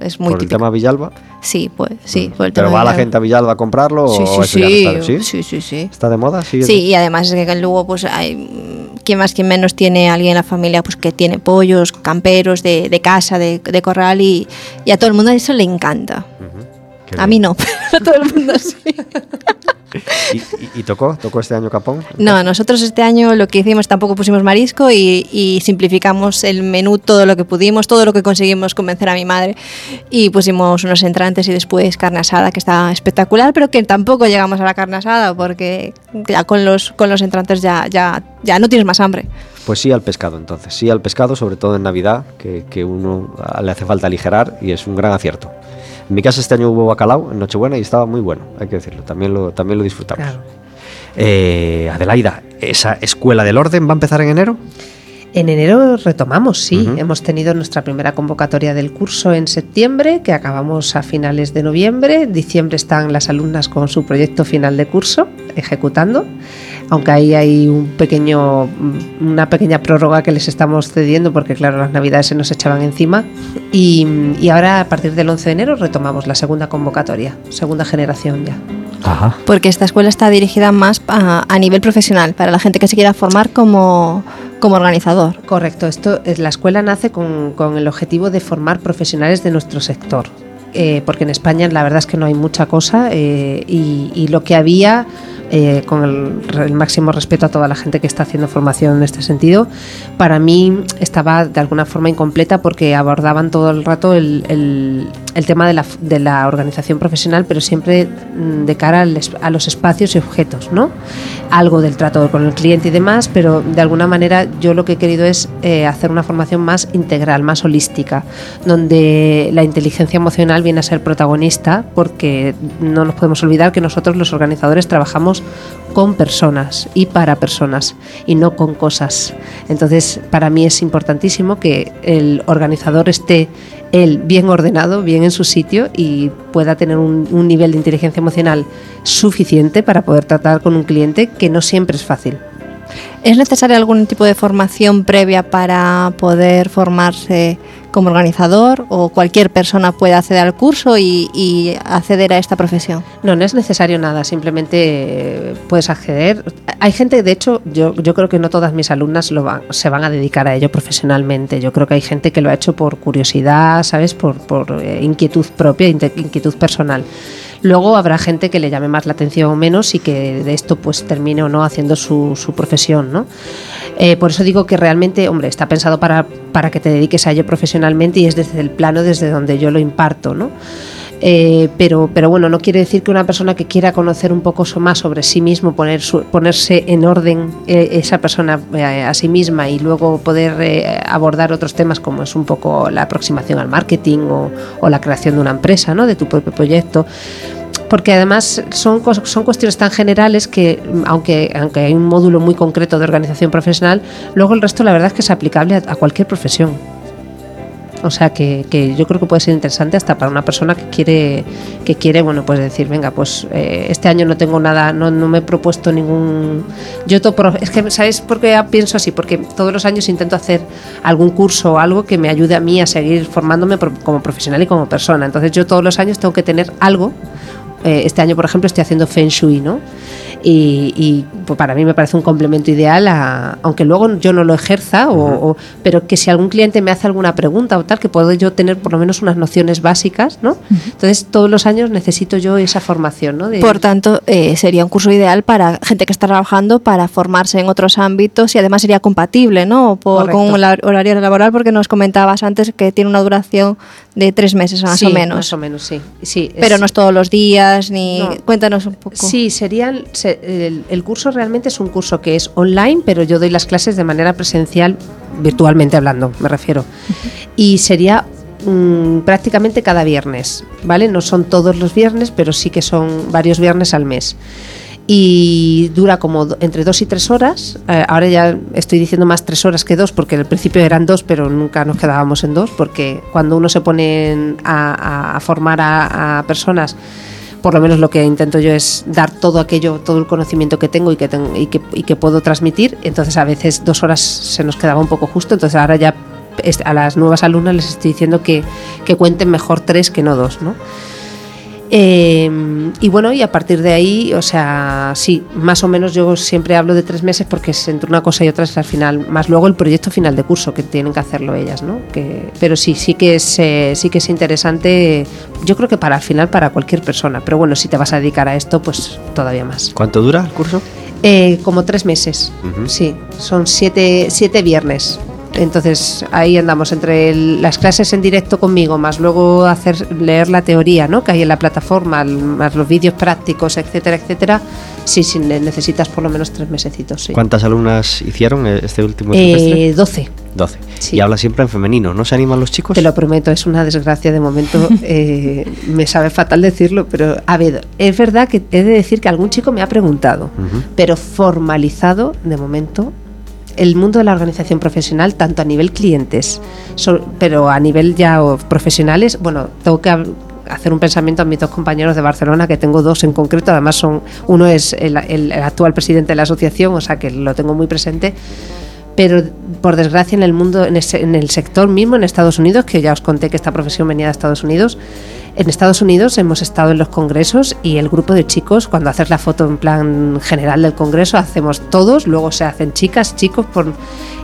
Es muy
¿Por el
típico.
tema Villalba?
Sí, pues sí. por el
¿Pero
tema
va la
de-
gente a Villalba a comprarlo
Sí,
o
sí,
eso ya no
sí,
está? ¿Sí?
sí, sí, sí.
¿Está de moda? Sí.
Sí, y además es que en Lugo pues hay mm, quien más quien menos tiene alguien en la familia pues que tiene pollos, camperos de, de casa, de, de corral y, y a todo el mundo eso le encanta.
Qué
A
bien.
mí no, pero a todo el mundo sí.
¿Y, y- y tocó? ¿Tocó este año Capón?
No, nosotros este año lo que hicimos tampoco pusimos marisco y, y simplificamos el menú todo lo que pudimos, todo lo que conseguimos convencer a mi madre y pusimos unos entrantes y después carne asada que está espectacular, pero que tampoco llegamos a la carne asada porque ya con los con los entrantes ya ya ya no tienes más hambre.
Pues sí al pescado, entonces. Sí al pescado, sobre todo en Navidad, que, que uno ah, le hace falta aligerar y es un gran acierto. En mi casa este año hubo bacalao en Nochebuena y estaba muy bueno, hay que decirlo. También lo, también lo disfrutamos.
Claro.
Eh, Adelaida, ¿esa escuela del orden va a empezar en enero?
En enero retomamos, sí. Hemos tenido nuestra primera convocatoria del curso en septiembre, que acabamos a finales de noviembre. En diciembre están las alumnas con su proyecto final de curso ejecutando, aunque ahí hay un pequeño, una pequeña prórroga que les estamos cediendo porque, claro, las navidades se nos echaban encima. Y, y ahora, a partir del 11 de enero, retomamos la segunda convocatoria, segunda generación ya.
Ajá.
Porque esta escuela está dirigida más a, a nivel profesional, para la gente que se quiera formar como, como organizador.
Correcto, esto es la escuela nace con, con el objetivo de formar profesionales de nuestro sector. Eh, porque en España la verdad es que no hay mucha cosa eh, y, y lo que había, eh, con el, máximo respeto a toda la gente que está haciendo formación en este sentido, para mí estaba de alguna forma incompleta porque abordaban todo el rato el, tema de la, de la organización profesional, pero siempre mm, de cara al a los espacios y objetos, ¿no? Algo del trato con el cliente y demás, pero de alguna manera yo lo que he querido es eh, hacer una formación más integral, más holística, donde la inteligencia emocional viene a ser protagonista, porque no nos podemos olvidar que nosotros los organizadores trabajamos con personas y para personas y no con cosas. Entonces, para mí es importantísimo que el organizador esté él bien ordenado, bien en su sitio y pueda tener un, un nivel de inteligencia emocional suficiente para poder tratar con un cliente que no siempre es fácil.
¿Es necesaria algún tipo de formación previa para poder formarse como organizador o cualquier persona puede acceder al curso y, acceder a esta profesión?
No, no es necesario nada, simplemente eh, puedes acceder. Hay gente, de hecho, yo, yo creo que no todas mis alumnas lo van, se van a dedicar a ello profesionalmente. Yo creo que hay gente que lo ha hecho por curiosidad, ¿sabes? Por, por eh, inquietud propia, inquietud personal. Luego habrá gente que le llame más la atención o menos y que de esto pues termine o no haciendo su, su profesión, ¿no? Eh, por eso digo que realmente, hombre, está pensado para, para que te dediques a ello profesionalmente y es desde el plano desde donde yo lo imparto, ¿no? Eh, pero, pero bueno, no quiere decir que una persona que quiera conocer un poco más sobre sí mismo, poner su- ponerse en orden eh, esa persona eh, a sí misma y luego poder abordar otros temas como es un poco la aproximación al marketing o, la creación de una empresa, ¿no? de tu propio proyecto. Porque además son, son cuestiones tan generales que, aunque, aunque hay un módulo muy concreto de organización profesional, luego el resto la verdad es que es aplicable a- a cualquier profesión. O sea que, que yo creo que puede ser interesante hasta para una persona que quiere, que quiere bueno, pues decir, venga, pues eh, este año no tengo nada, no, no me he propuesto ningún. Yo to- pro- es que, ¿sabéis por qué pienso así? Porque todos los años intento hacer algún curso o algo que me ayude a mí a seguir formándome como profesional y como persona. Entonces yo todos los años tengo que tener algo eh, este año, por ejemplo, estoy haciendo Feng Shui, ¿no? Y, y, pues, para mí me parece un complemento ideal, a- aunque luego yo no lo ejerza, o, o- pero que si algún cliente me hace alguna pregunta o tal, que puedo yo tener por lo menos unas nociones básicas, ¿no? Entonces todos los años necesito yo esa formación, ¿no? De-
Por tanto, eh, sería un curso ideal para gente que está trabajando para formarse en otros ámbitos y además sería compatible ¿no? Por- con el horario laboral porque nos comentabas antes que tiene una duración de tres meses más
Sí,
o menos.
Más o menos, sí. sí
Pero
es-
no es todos los días ni...
No.
Cuéntanos un poco.
Sí, serían, se- el, el curso realmente es un curso que es online, pero yo doy las clases de manera presencial, virtualmente hablando, me refiero. Y sería mm, prácticamente cada viernes, ¿vale? No son todos los viernes, pero sí que son varios viernes al mes. Y dura como entre dos y tres horas. Eh, ahora ya estoy diciendo más tres horas que dos, porque al principio eran dos, pero nunca nos quedábamos en dos, porque cuando uno se pone a, a- a formar a, a personas, por lo menos lo que intento yo es dar todo aquello, todo el conocimiento que tengo y que, y que, y que puedo transmitir. Entonces a veces dos horas se nos quedaba un poco justo, entonces ahora ya a las nuevas alumnas les estoy diciendo que, que cuenten mejor tres que no dos, ¿no? Eh, y bueno, y a partir de ahí, o sea, sí, más o menos yo siempre hablo de tres meses porque es entre una cosa y otra es al final, más luego el proyecto final de curso que tienen que hacerlo ellas, ¿no? Que, pero sí, sí que es, eh, sí que es interesante, yo creo que para al final para cualquier persona, pero bueno, si te vas a dedicar a esto, pues todavía más.
¿Cuánto dura el curso?
Eh, como tres meses,
Ujú.
sí, son siete, siete viernes. Entonces ahí andamos entre el- las clases en directo conmigo, más luego hacer leer la teoría ¿no? que hay en la plataforma, más los vídeos prácticos, etcétera, etcétera. Sí, sí, ne- necesitas por lo menos tres mesecitos. Sí.
¿Cuántas alumnas hicieron eh, este último trimestre?
Eh, 12.
12.
sí.
Y habla siempre en femenino, ¿no se animan los chicos?
Te lo prometo, es una desgracia de momento. eh, me sabe fatal decirlo, pero a ver, es verdad que he de decir que algún chico me ha preguntado, pero formalizado de momento el mundo de la organización profesional, tanto a nivel clientes, pero a nivel ya profesionales, bueno, tengo que hacer un pensamiento a mis dos compañeros de Barcelona, que tengo dos en concreto, además son uno es el, el- actual presidente de la asociación, o sea que lo tengo muy presente, pero por desgracia en el mundo, en el sector mismo, en Estados Unidos, que ya os conté que esta profesión venía de Estados Unidos, en Estados Unidos hemos estado en los congresos y el grupo de chicos, cuando haces la foto en plan general del congreso, hacemos todos, luego se hacen chicas, chicos, por,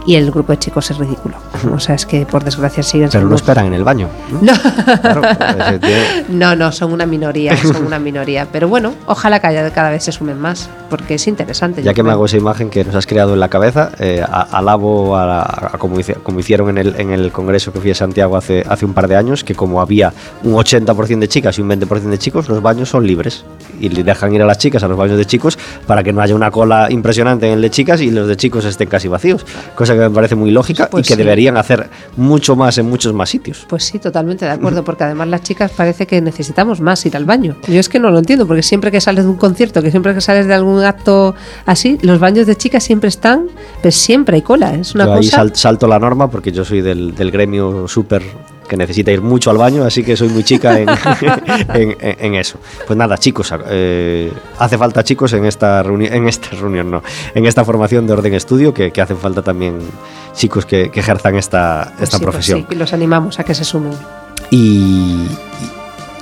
y el grupo de chicos es ridículo. O sea, es que por desgracia siguen
Pero no esperan en el baño.
No.
Claro, ese tiene-
No, no, son una minoría, son una minoría. Pero bueno, ojalá cada, cada vez se sumen más, porque es interesante.
Ya que me hago esa imagen que nos has creado en la cabeza, eh, alabo a, a como, hice- como hicieron en el, en el congreso que fui a Santiago hace, hace un par de años, que como había un 80% de chicas y un 20% de chicos, los baños son libres y le dejan ir a las chicas a los baños de chicos para que no haya una cola impresionante en el de chicas y los de chicos estén casi vacíos. Cosa que me parece muy lógica
Pues
y que
sí.
deberían hacer mucho más en muchos más sitios.
Pues sí, totalmente de acuerdo, porque además las chicas parece que necesitamos más ir al baño. Yo es que no lo entiendo, porque siempre que sales de un concierto, que siempre que sales de algún acto así, los baños de chicas siempre están, pues siempre hay cola, es una
Yo ahí
cosa...
sal- salto la norma porque yo soy del, del gremio súper que necesita ir mucho al baño, así que soy muy chica en, en- en- en eso. Pues nada, chicos, eh, hace falta chicos en esta reunión, en esta reunión, no, en esta formación de orden estudio, que, que hacen falta también chicos que, que ejerzan esta,
Pues
esta
sí, pues
profesión.
sí, que los animamos a que se sumen.
Y,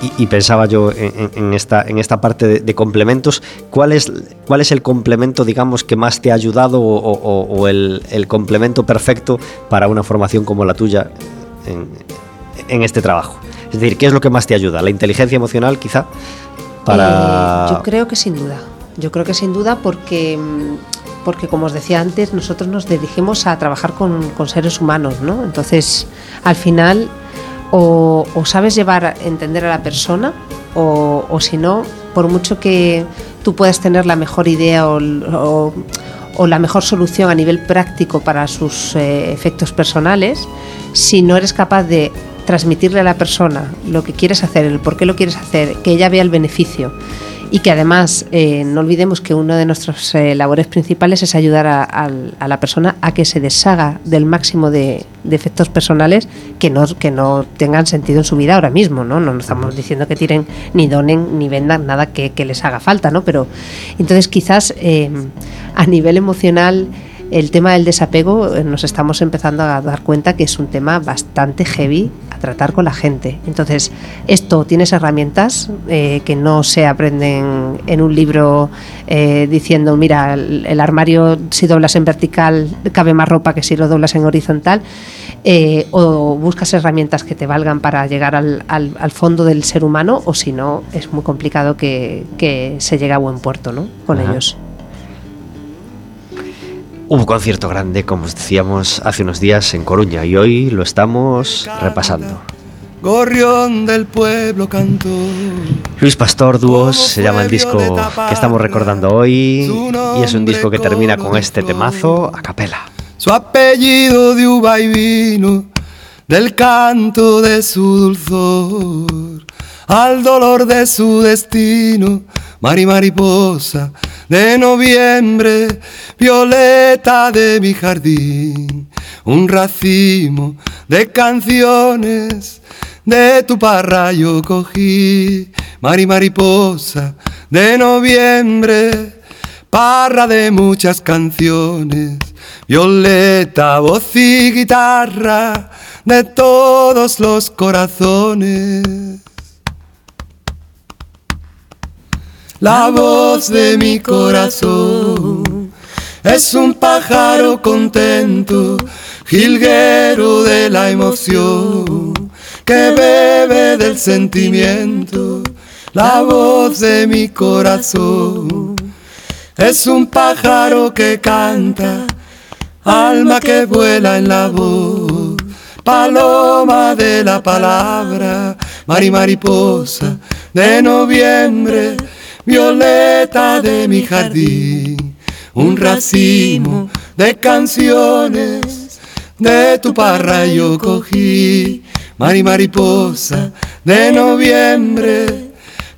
y- y pensaba yo en, en- en esta, en esta parte de, de complementos, ¿cuál es, ¿cuál es el complemento, digamos, que más te ha ayudado o, o- o el, el complemento perfecto para una formación como la tuya en, en este trabajo? Es decir, ¿qué es lo que más te ayuda? ¿La inteligencia emocional, quizá? Para...
Eh, yo creo que sin duda. Yo creo que sin duda porque, mm, porque como os decía antes, nosotros nos dirigimos a trabajar con, con seres humanos, ¿no? Entonces, al final, o, o sabes llevar, entender a la persona, o, o si no, por mucho que tú puedas tener la mejor idea o, o- o la mejor solución a nivel práctico para sus eh, efectos personales, si no eres capaz de transmitirle a la persona lo que quieres hacer, el por qué lo quieres hacer, que ella vea el beneficio y que además eh, no olvidemos que una de nuestras eh, labores principales es ayudar a, a- a la persona a que se deshaga del máximo de, de efectos personales que no, que no tengan sentido en su vida ahora mismo, ¿no? No estamos diciendo que tiren ni donen ni vendan nada que, que les haga falta, ¿no? Pero entonces quizás eh, a nivel emocional el tema del desapego eh, nos estamos empezando a dar cuenta que es un tema bastante heavy tratar con la gente. Entonces, esto tienes herramientas eh, que no se aprenden en un libro eh, diciendo, mira, el, el armario si doblas en vertical cabe más ropa que si lo doblas en horizontal. eh, o buscas herramientas que te valgan para llegar al, al- al fondo del ser humano, o si no, es muy complicado que, que se llegue a buen puerto ¿no? con
Ajá.
ellos.
Hubo concierto grande, como os decíamos hace unos días en Coruña, y hoy lo estamos repasando.
Gorrión del pueblo cantó.
Luis Pastor Dúos se llama el disco que estamos recordando hoy y es un disco que termina con este temazo a capela.
Su apellido de uva y vino, del canto de su dulzor, al dolor de su destino, mari mariposa de noviembre, violeta de mi jardín, un racimo de canciones de tu parra yo cogí, mari mariposa de noviembre, parra de muchas canciones, violeta, voz y guitarra de todos los corazones. La voz de mi corazón es un pájaro contento, jilguero de la emoción, que bebe del sentimiento. La voz de mi corazón es un pájaro que canta, alma que vuela en la voz, paloma de la palabra, mari mariposa de noviembre, violeta de mi jardín, un racimo de canciones de tu parra yo cogí, mari mariposa de noviembre,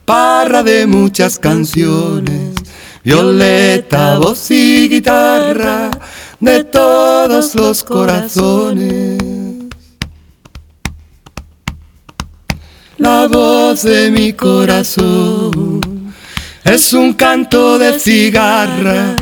parra de muchas canciones, violeta, voz y guitarra de todos los corazones. La voz de mi corazón es un canto de cigarra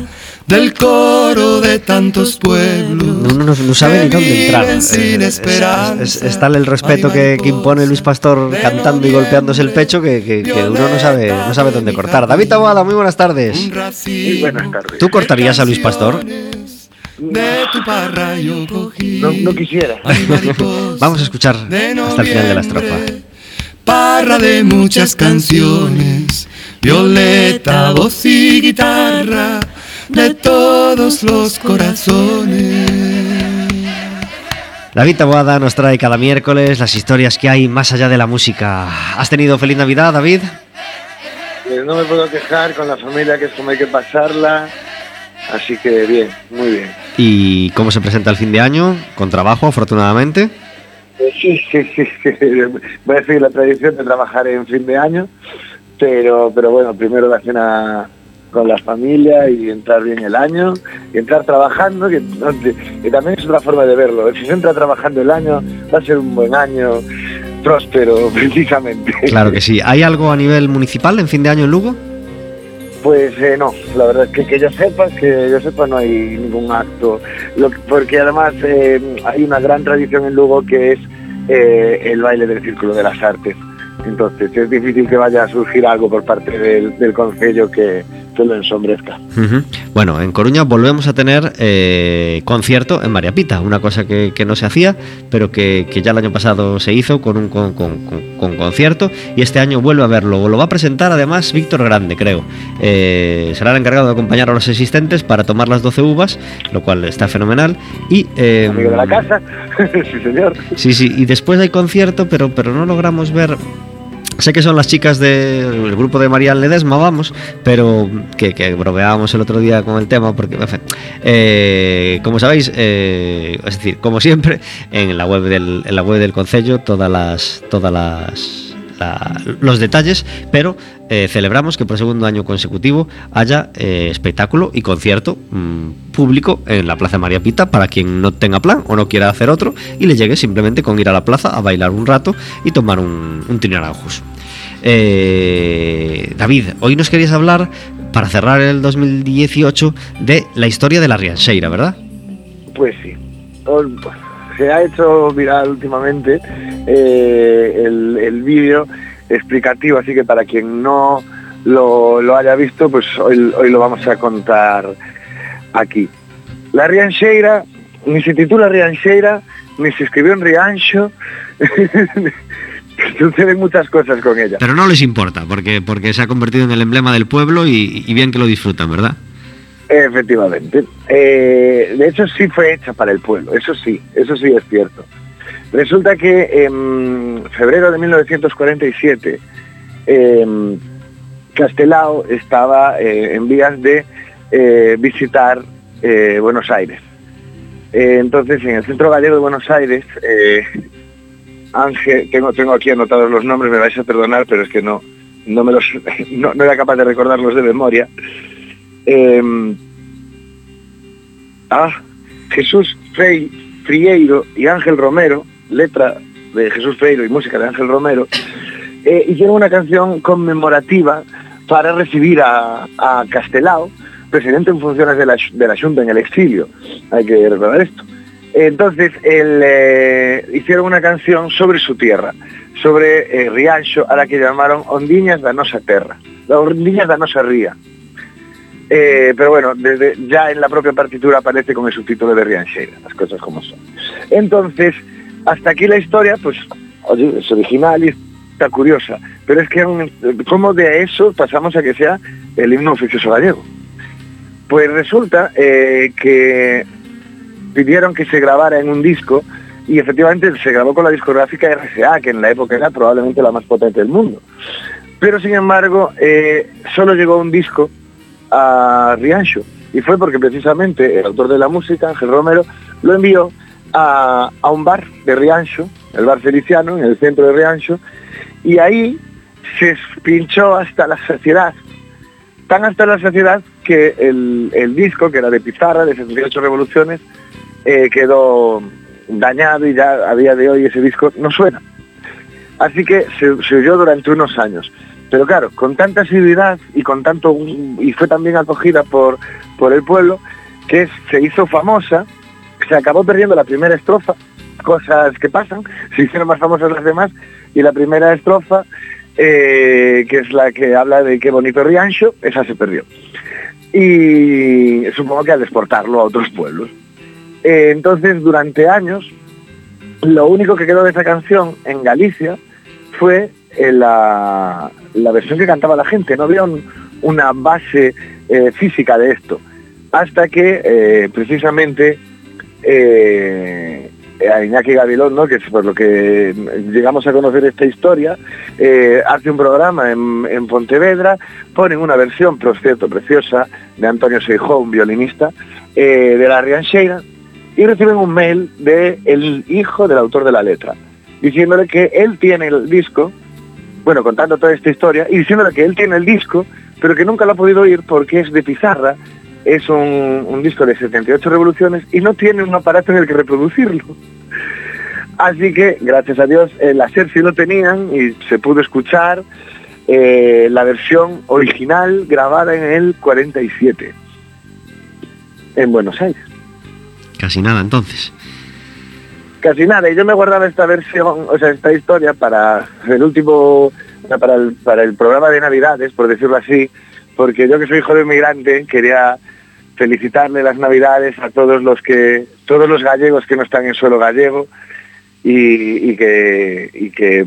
del coro de tantos pueblos.
Uno no, no sabe ni dónde entrar.
viven
Es,
sin
es-
esperanza.
es- es tal el respeto que, que impone Luis Pastor cantando y golpeándose el pecho que, que- que uno no sabe, no sabe dónde cortar. David Taboada, muy buenas tardes.
Muy buenas tardes.
¿Tú cortarías a Luis Pastor?
De tu parra yo cogí.
No, no quisiera.
Vamos a escuchar hasta el final de la estrofa.
Parra de muchas canciones, violeta, voz y guitarra de todos los corazones.
David Taboada nos trae cada miércoles las historias que hay más allá de la música. ¿Has tenido feliz Navidad, David?
Pues no me puedo quejar con la familia, que es como hay que pasarla. Así que bien, muy bien.
¿Y cómo se presenta el fin de año? Con trabajo, afortunadamente.
Eh, Sí, sí, sí, sí. Voy a seguir la tradición de trabajar en fin de año, pero, pero bueno, primero la cena con la familia y entrar bien el año y entrar trabajando, que, también es otra forma de verlo. Si se entra trabajando el año, va a ser un buen año, próspero, precisamente.
Claro que sí. ¿Hay algo a nivel municipal en fin de año en Lugo?
Pues eh, no, la verdad es que que yo sepa, que yo sepa no hay ningún acto, Lo que- porque además eh, hay una gran tradición en Lugo que es eh, el baile del Círculo de las Artes. Entonces es difícil que vaya a surgir algo por parte del, del Concello que, que lo ensombrezca.
Bueno, en Coruña volvemos a tener eh, concierto en María Pita, una cosa que, que no se hacía, pero que, que ya el año pasado se hizo con un con, con- con- con concierto y este año vuelve a verlo. Lo va a presentar además Víctor Grande, creo. Eh, será el encargado de acompañar a los asistentes para tomar las 12 uvas, lo cual está fenomenal. Y, eh,
Amigo de la casa, sí señor.
Sí, sí, y después hay concierto, pero, pero no logramos ver. Sé que son las chicas del grupo de María Ledesma, vamos, pero que, que bromeábamos el otro día con el tema, porque, en fin, eh, como sabéis, eh, es decir, como siempre, en la web del, en la web del Concello, todas las, todas las, la- los detalles, pero eh, celebramos que por segundo año consecutivo haya eh, espectáculo y concierto mm, público en la Plaza María Pita para quien no tenga plan o no quiera hacer otro y le llegue simplemente con ir a la plaza a bailar un rato y tomar un, un. Eh, David, hoy nos querías hablar, para cerrar el 2018, de la historia de la Rianxeira, ¿verdad?
Pues sí. Se ha hecho viral últimamente eh, el, el vídeo explicativo, así que para quien no lo, lo haya visto, pues hoy, hoy lo vamos a contar aquí. La Rianxeira ni se titula Rianxeira, ni se escribió en Riancho. Suceden muchas cosas con ella.
Pero no les importa, porque, porque se ha convertido en el emblema del pueblo y, y bien que lo disfrutan, ¿verdad?
Efectivamente. Eh, de hecho, sí fue hecha para el pueblo, eso sí, eso sí es cierto. Resulta que en febrero de 1947, eh, Castelao estaba eh, en vías de eh, visitar eh, Buenos Aires. Entonces, en el Centro Gallego de Buenos Aires, Ángel, tengo, tengo aquí anotados los nombres, me vais a perdonar, pero es que no, no, me los, no, era capaz de recordarlos de memoria. Eh, ah, Jesús Frei, Frieiro y Ángel Romero, letra de Jesús Freiro y música de Ángel Romero, eh, hicieron una canción conmemorativa para recibir a, Castelao, presidente en funciones de la, de la Junta en el exilio. Hay que recordar esto. Entonces, el, eh, hicieron una canción sobre su tierra, sobre eh, Riancho, a la que llamaron Ondiñas da Nosa Terra, la Ondiñas da Nosa Ría. Eh, pero bueno, desde, ya en la propia partitura aparece con el subtítulo de Riancheira, las cosas como son. Entonces, hasta aquí la historia, pues, es original y está curiosa, pero es que ¿cómo de eso pasamos a que sea el himno oficioso gallego? Pues resulta eh, que pidieron que se grabara en un disco y efectivamente se grabó con la discográfica RCA, que en la época era probablemente la más potente del mundo. Pero sin embargo, eh, solo llegó un disco a Riancho y fue porque precisamente el autor de la música, Ángel Romero, lo envió a, un bar de Riancho, el bar Feliciano, en el centro de Riancho, y ahí se pinchó hasta la saciedad, tan hasta la saciedad que el, el disco, que era de pizarra, de 78 revoluciones, eh, quedó dañado y ya a día de hoy ese disco no suena. Así que se, se oyó durante unos años. Pero claro, con tanta asiduidad y con tanto y fue también acogida por, por el pueblo, que se hizo famosa, se acabó perdiendo la primera estrofa, cosas que pasan, se hicieron más famosas las demás, y la primera estrofa, eh, que es la que habla de qué bonito Riancho, esa se perdió. Y supongo que al exportarlo a otros pueblos. Eh, entonces, durante años, lo único que quedó de esa canción en Galicia fue eh, la, la versión que cantaba la gente. No había un- una base física de esto. Hasta que precisamente eh, a Iñaki Gabilondo, que es por lo que llegamos a conocer esta historia, eh, hace un programa en, en Pontevedra, ponen una versión, por cierto, preciosa, de Antonio Seijó, un violinista, eh, de la Riancheira, y reciben un mail del hijo del autor de la letra, diciéndole que él tiene el disco, bueno, contando toda esta historia, y diciéndole que él tiene el disco, pero que nunca lo ha podido oír porque es de pizarra, es un, un disco de 78 revoluciones y no tiene un aparato en el que reproducirlo. Así que, gracias a Dios, el láser sí lo tenían y se pudo escuchar eh, la versión original grabada en el 47, en Buenos Aires.
Casi nada entonces.
Casi nada, y yo me guardaba esta versión, o sea, esta historia para el último, para el, para el programa de Navidades, por decirlo así, porque yo que soy hijo de inmigrante quería felicitarle las Navidades a todos los que, todos los gallegos que no están en suelo gallego y, que,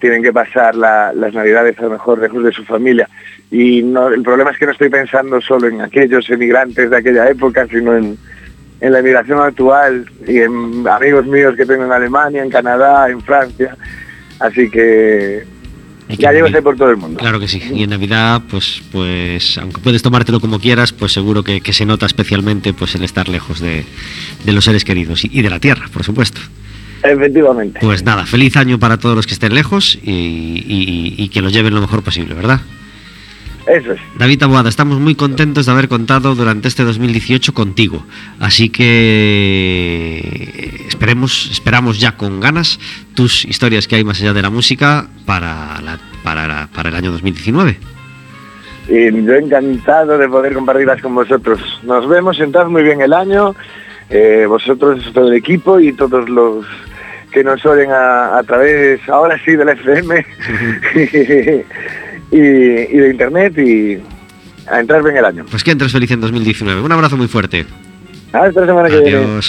tienen que pasar la- las Navidades a lo mejor lejos de su familia. Y el problema es que no estoy pensando solo en aquellos emigrantes de aquella época, sino en la emigración actual y en amigos míos que tengo en Alemania, en Canadá, en Francia. Así que
Hay que
gallegos
vivir.
hay por todo el mundo.
Claro que sí. Y en Navidad, pues, pues, aunque puedes tomártelo como quieras, pues seguro que, que se nota especialmente pues el estar lejos de, de los seres queridos y, y de la tierra, por supuesto.
Efectivamente.
Pues nada, feliz año para todos los que estén lejos y, y- y que lo lleven lo mejor posible, ¿verdad?
Eso es.
David Taboada, estamos muy contentos de haber contado durante este 2018 contigo. Así que esperemos, esperamos ya con ganas tus historias que hay más allá de la música para, la- para, la- para el año 2019.
Y yo encantado de poder compartirlas con vosotros. Nos vemos, sentad muy bien el año, eh, vosotros, todo el equipo y todos los que nos oyen a, a través, ahora sí, de la FM y, y de Internet y a entrar bien el año.
Pues que entres feliz en 2019. Un abrazo muy fuerte.
Hasta la semana que viene.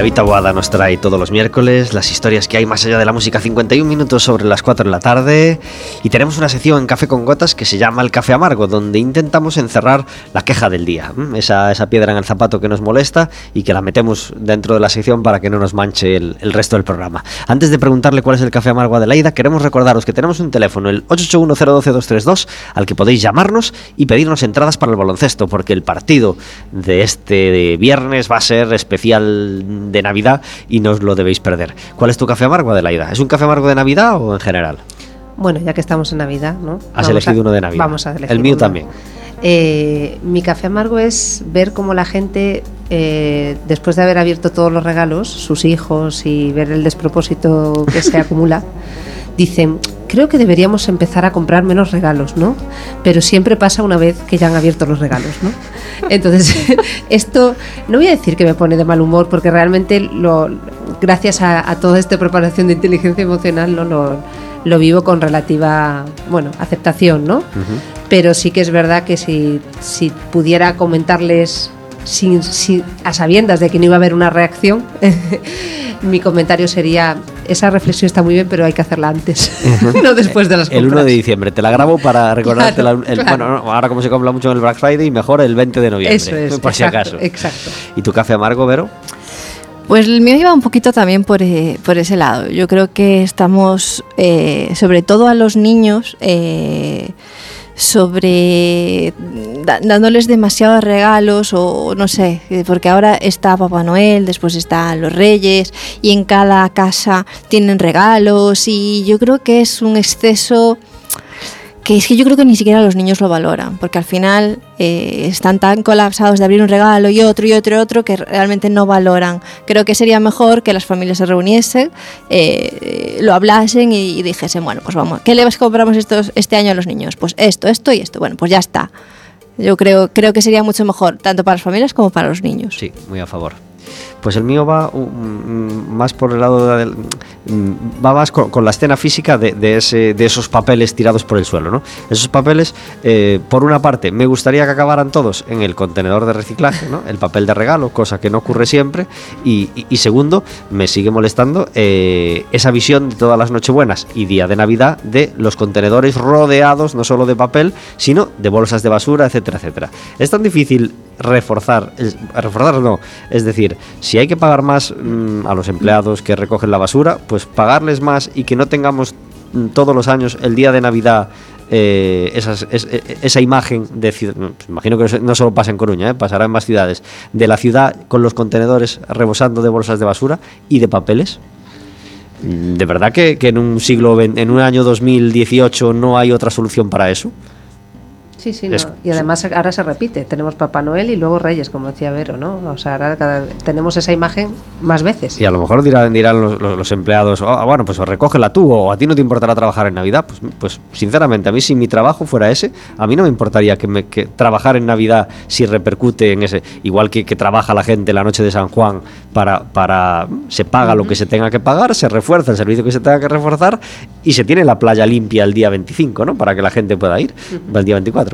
David Taboada nos trae todos los miércoles las historias que hay más allá de la música, 51 minutos sobre las 4 de la tarde. Y tenemos una sección en Café con Gotas que se llama El Café Amargo, donde intentamos encerrar la queja del día. Esa, esa piedra en el zapato que nos molesta y que la metemos dentro de la sección para que no nos manche el, el resto del programa. Antes de preguntarle cuál es el Café Amargo a Adelaida, queremos recordaros que tenemos un teléfono, el 881-012-232, al que podéis llamarnos y pedirnos entradas para el baloncesto, porque el partido de este viernes va a ser especial de Navidad y no os lo debéis perder. ¿Cuál es tu café amargo, Adelaida? ¿Es un café amargo de Navidad o en general?
Bueno, ya que estamos en Navidad, ¿no?
Has
Vamos
elegido
a-
uno de Navidad.
Vamos a elegir
El mío
uno.
también.
Eh, mi café amargo es ver cómo la gente, eh, después de haber abierto todos los regalos, sus hijos y ver el despropósito que se acumula, dicen, creo que deberíamos empezar a comprar menos regalos, ¿no? Pero siempre pasa una vez que ya han abierto los regalos, ¿no? Entonces, esto no voy a decir que me pone de mal humor, porque realmente lo, gracias a, a toda esta preparación de inteligencia emocional ¿no? lo, lo vivo con relativa, bueno, aceptación, ¿no? pero sí que es verdad que si, si pudiera comentarles sin, sin- a sabiendas de que no iba a haber una reacción, mi comentario sería, esa reflexión está muy bien, pero hay que hacerla antes, no después de las
El 1
compras.
de diciembre. Te la grabo para recordarte
Claro,
la- el-
claro.
Bueno, no, ahora como se compra mucho en el Black Friday, mejor el 20 de noviembre.
Eso es,
por si acaso.
exacto.
¿Y tu café amargo, Vero?
Pues el mío iba un poquito también por, eh, por ese lado. Yo creo que estamos, eh, sobre todo a los niños, eh, sobre dándoles demasiados regalos o no sé, porque ahora está Papá Noel, después están los Reyes y en cada casa tienen regalos y yo creo que es un exceso que es que yo creo que ni siquiera los niños lo valoran, porque al final eh, están tan colapsados de abrir un regalo y otro y otro y otro que realmente no valoran. Creo que sería mejor que las familias se reuniesen, eh, lo hablasen y, y dijesen, bueno, pues vamos, ¿qué les compramos estos, este año a los niños? Pues esto, esto y esto. Bueno, pues ya está. Yo creo, creo que sería mucho mejor, tanto para las familias como para los niños.
Sí, muy a favor. Pues el mío va mm, más por el lado del, mm, va más con, la escena física de, de ese, de esos papeles tirados por el suelo, ¿no? Esos papeles, eh, por una parte, me gustaría que acabaran todos en el contenedor de reciclaje, ¿no? El papel de regalo, cosa que no ocurre siempre. Y, segundo, me sigue molestando eh, esa visión de todas las Nochebuenas y día de Navidad de los contenedores rodeados no solo de papel, sino de bolsas de basura, etcétera, etcétera. Es tan difícil reforzar, reforzar no, es decir, si hay que pagar más mm, a los empleados que recogen la basura, pues pagarles más y que no tengamos mm, todos los años el día de Navidad eh, es- e- esa imagen de ciudad, pues imagino que no solo pasa en Coruña, eh, pasará en más ciudades, de la ciudad con los contenedores rebosando de bolsas de basura y de papeles. Mm, ¿De verdad que, que en un siglo, en un año 2018 no hay otra solución para eso?
Sí, sí, no. Y además ahora se repite, tenemos Papá Noel y luego Reyes, como decía Vero, ¿no? O sea, ahora cada- tenemos esa imagen más veces.
Y a lo mejor dirán, dirán los, los- los empleados, "Ah, bueno, pues recógela tú o a ti no te importará trabajar en Navidad. Pues, pues sinceramente, a mí si mi trabajo fuera ese, a mí no me importaría que, me, que trabajar en Navidad si repercute en ese, igual que, que trabaja la gente la noche de San Juan para, para se paga lo que se tenga que pagar, se refuerza el servicio que se tenga que reforzar y se tiene la playa limpia el día 25, ¿no? Para que la gente pueda ir, el día 24,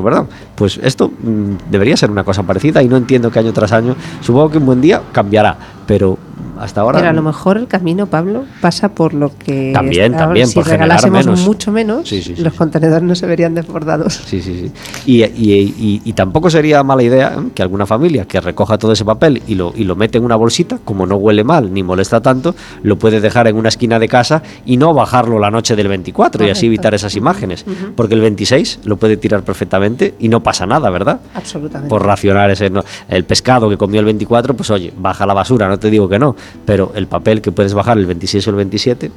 Pues esto mm, debería ser una cosa parecida y no entiendo que año tras año, supongo que un buen día cambiará, pero hasta ahora.
Pero a lo mejor el camino, Pablo, pasa por lo que.
También, también,
Si
por
regalásemos
menos.
mucho menos,
Sí, sí, sí,
los contenedores no se verían desbordados.
Sí, sí, sí. Y, y- y- y tampoco sería mala idea que alguna familia que recoja todo ese papel y lo, y lo mete en una bolsita, como no huele mal ni molesta tanto, lo puede dejar en una esquina de casa y no bajarlo la noche del 24 y así evitar esas imágenes. Porque el 26 lo puede tirar perfectamente y no pasa nada, ¿verdad?
Absolutamente.
Por racionar ese, el pescado que comió el 24, pues oye, baja la basura, no te digo que no, pero el papel que puedes bajar el 26 o el 27,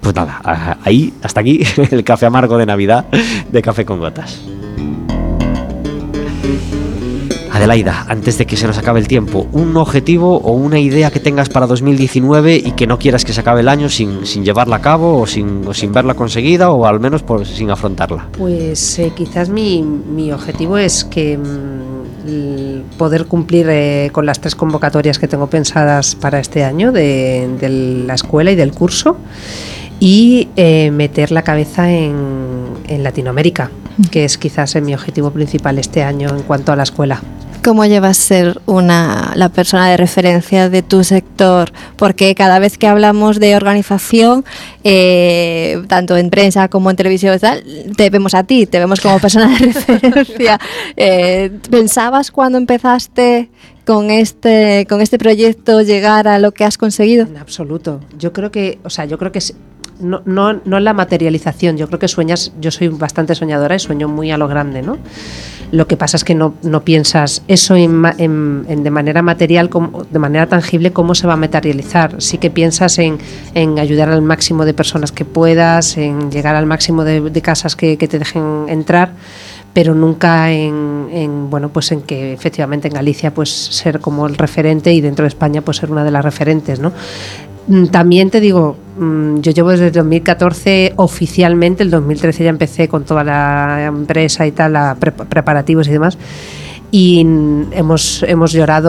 pues nada, ahí, hasta aquí, el café amargo de Navidad de Café con Gotas. Adelaida, antes de que se nos acabe el tiempo, un objetivo o una idea que tengas para 2019 y que no quieras que se acabe el año sin, llevarla a cabo o sin, verla conseguida o al menos por, sin afrontarla.
Pues eh, quizás mi, objetivo es que mm, poder cumplir eh, con las tres convocatorias que tengo pensadas para este año de, la escuela y del curso y eh, meter la cabeza en, en Latinoamérica, que es quizás eh, mi objetivo principal este año en cuanto a la escuela.
¿Cómo llevas ser una, la persona de referencia de tu sector? Porque cada vez que hablamos de organización, eh, tanto en prensa como en televisión tal, te vemos a ti, te vemos como persona de referencia. Eh, ¿Pensabas cuando empezaste con este, con este proyecto llegar a lo que has conseguido?
En absoluto. Yo creo que, o sea, yo creo que no, no, no la materialización, yo creo que sueñas, yo soy bastante soñadora y sueño muy a lo grande, ¿no? Lo que pasa es que no, no piensas eso en, en- de manera material, como, de manera tangible, cómo se va a materializar. Sí que piensas en, en ayudar al máximo de personas que puedas, en llegar al máximo de, casas que, te dejen entrar pero nunca en, en, bueno pues en que efectivamente en Galicia pues ser como el referente y dentro de España pues ser una de las referentes no también te digo mm, yo llevo desde el 2014 oficialmente el 2013 ya empecé con toda la empresa y tal a pre- preparativos y demás y mm, hemos hemos llorado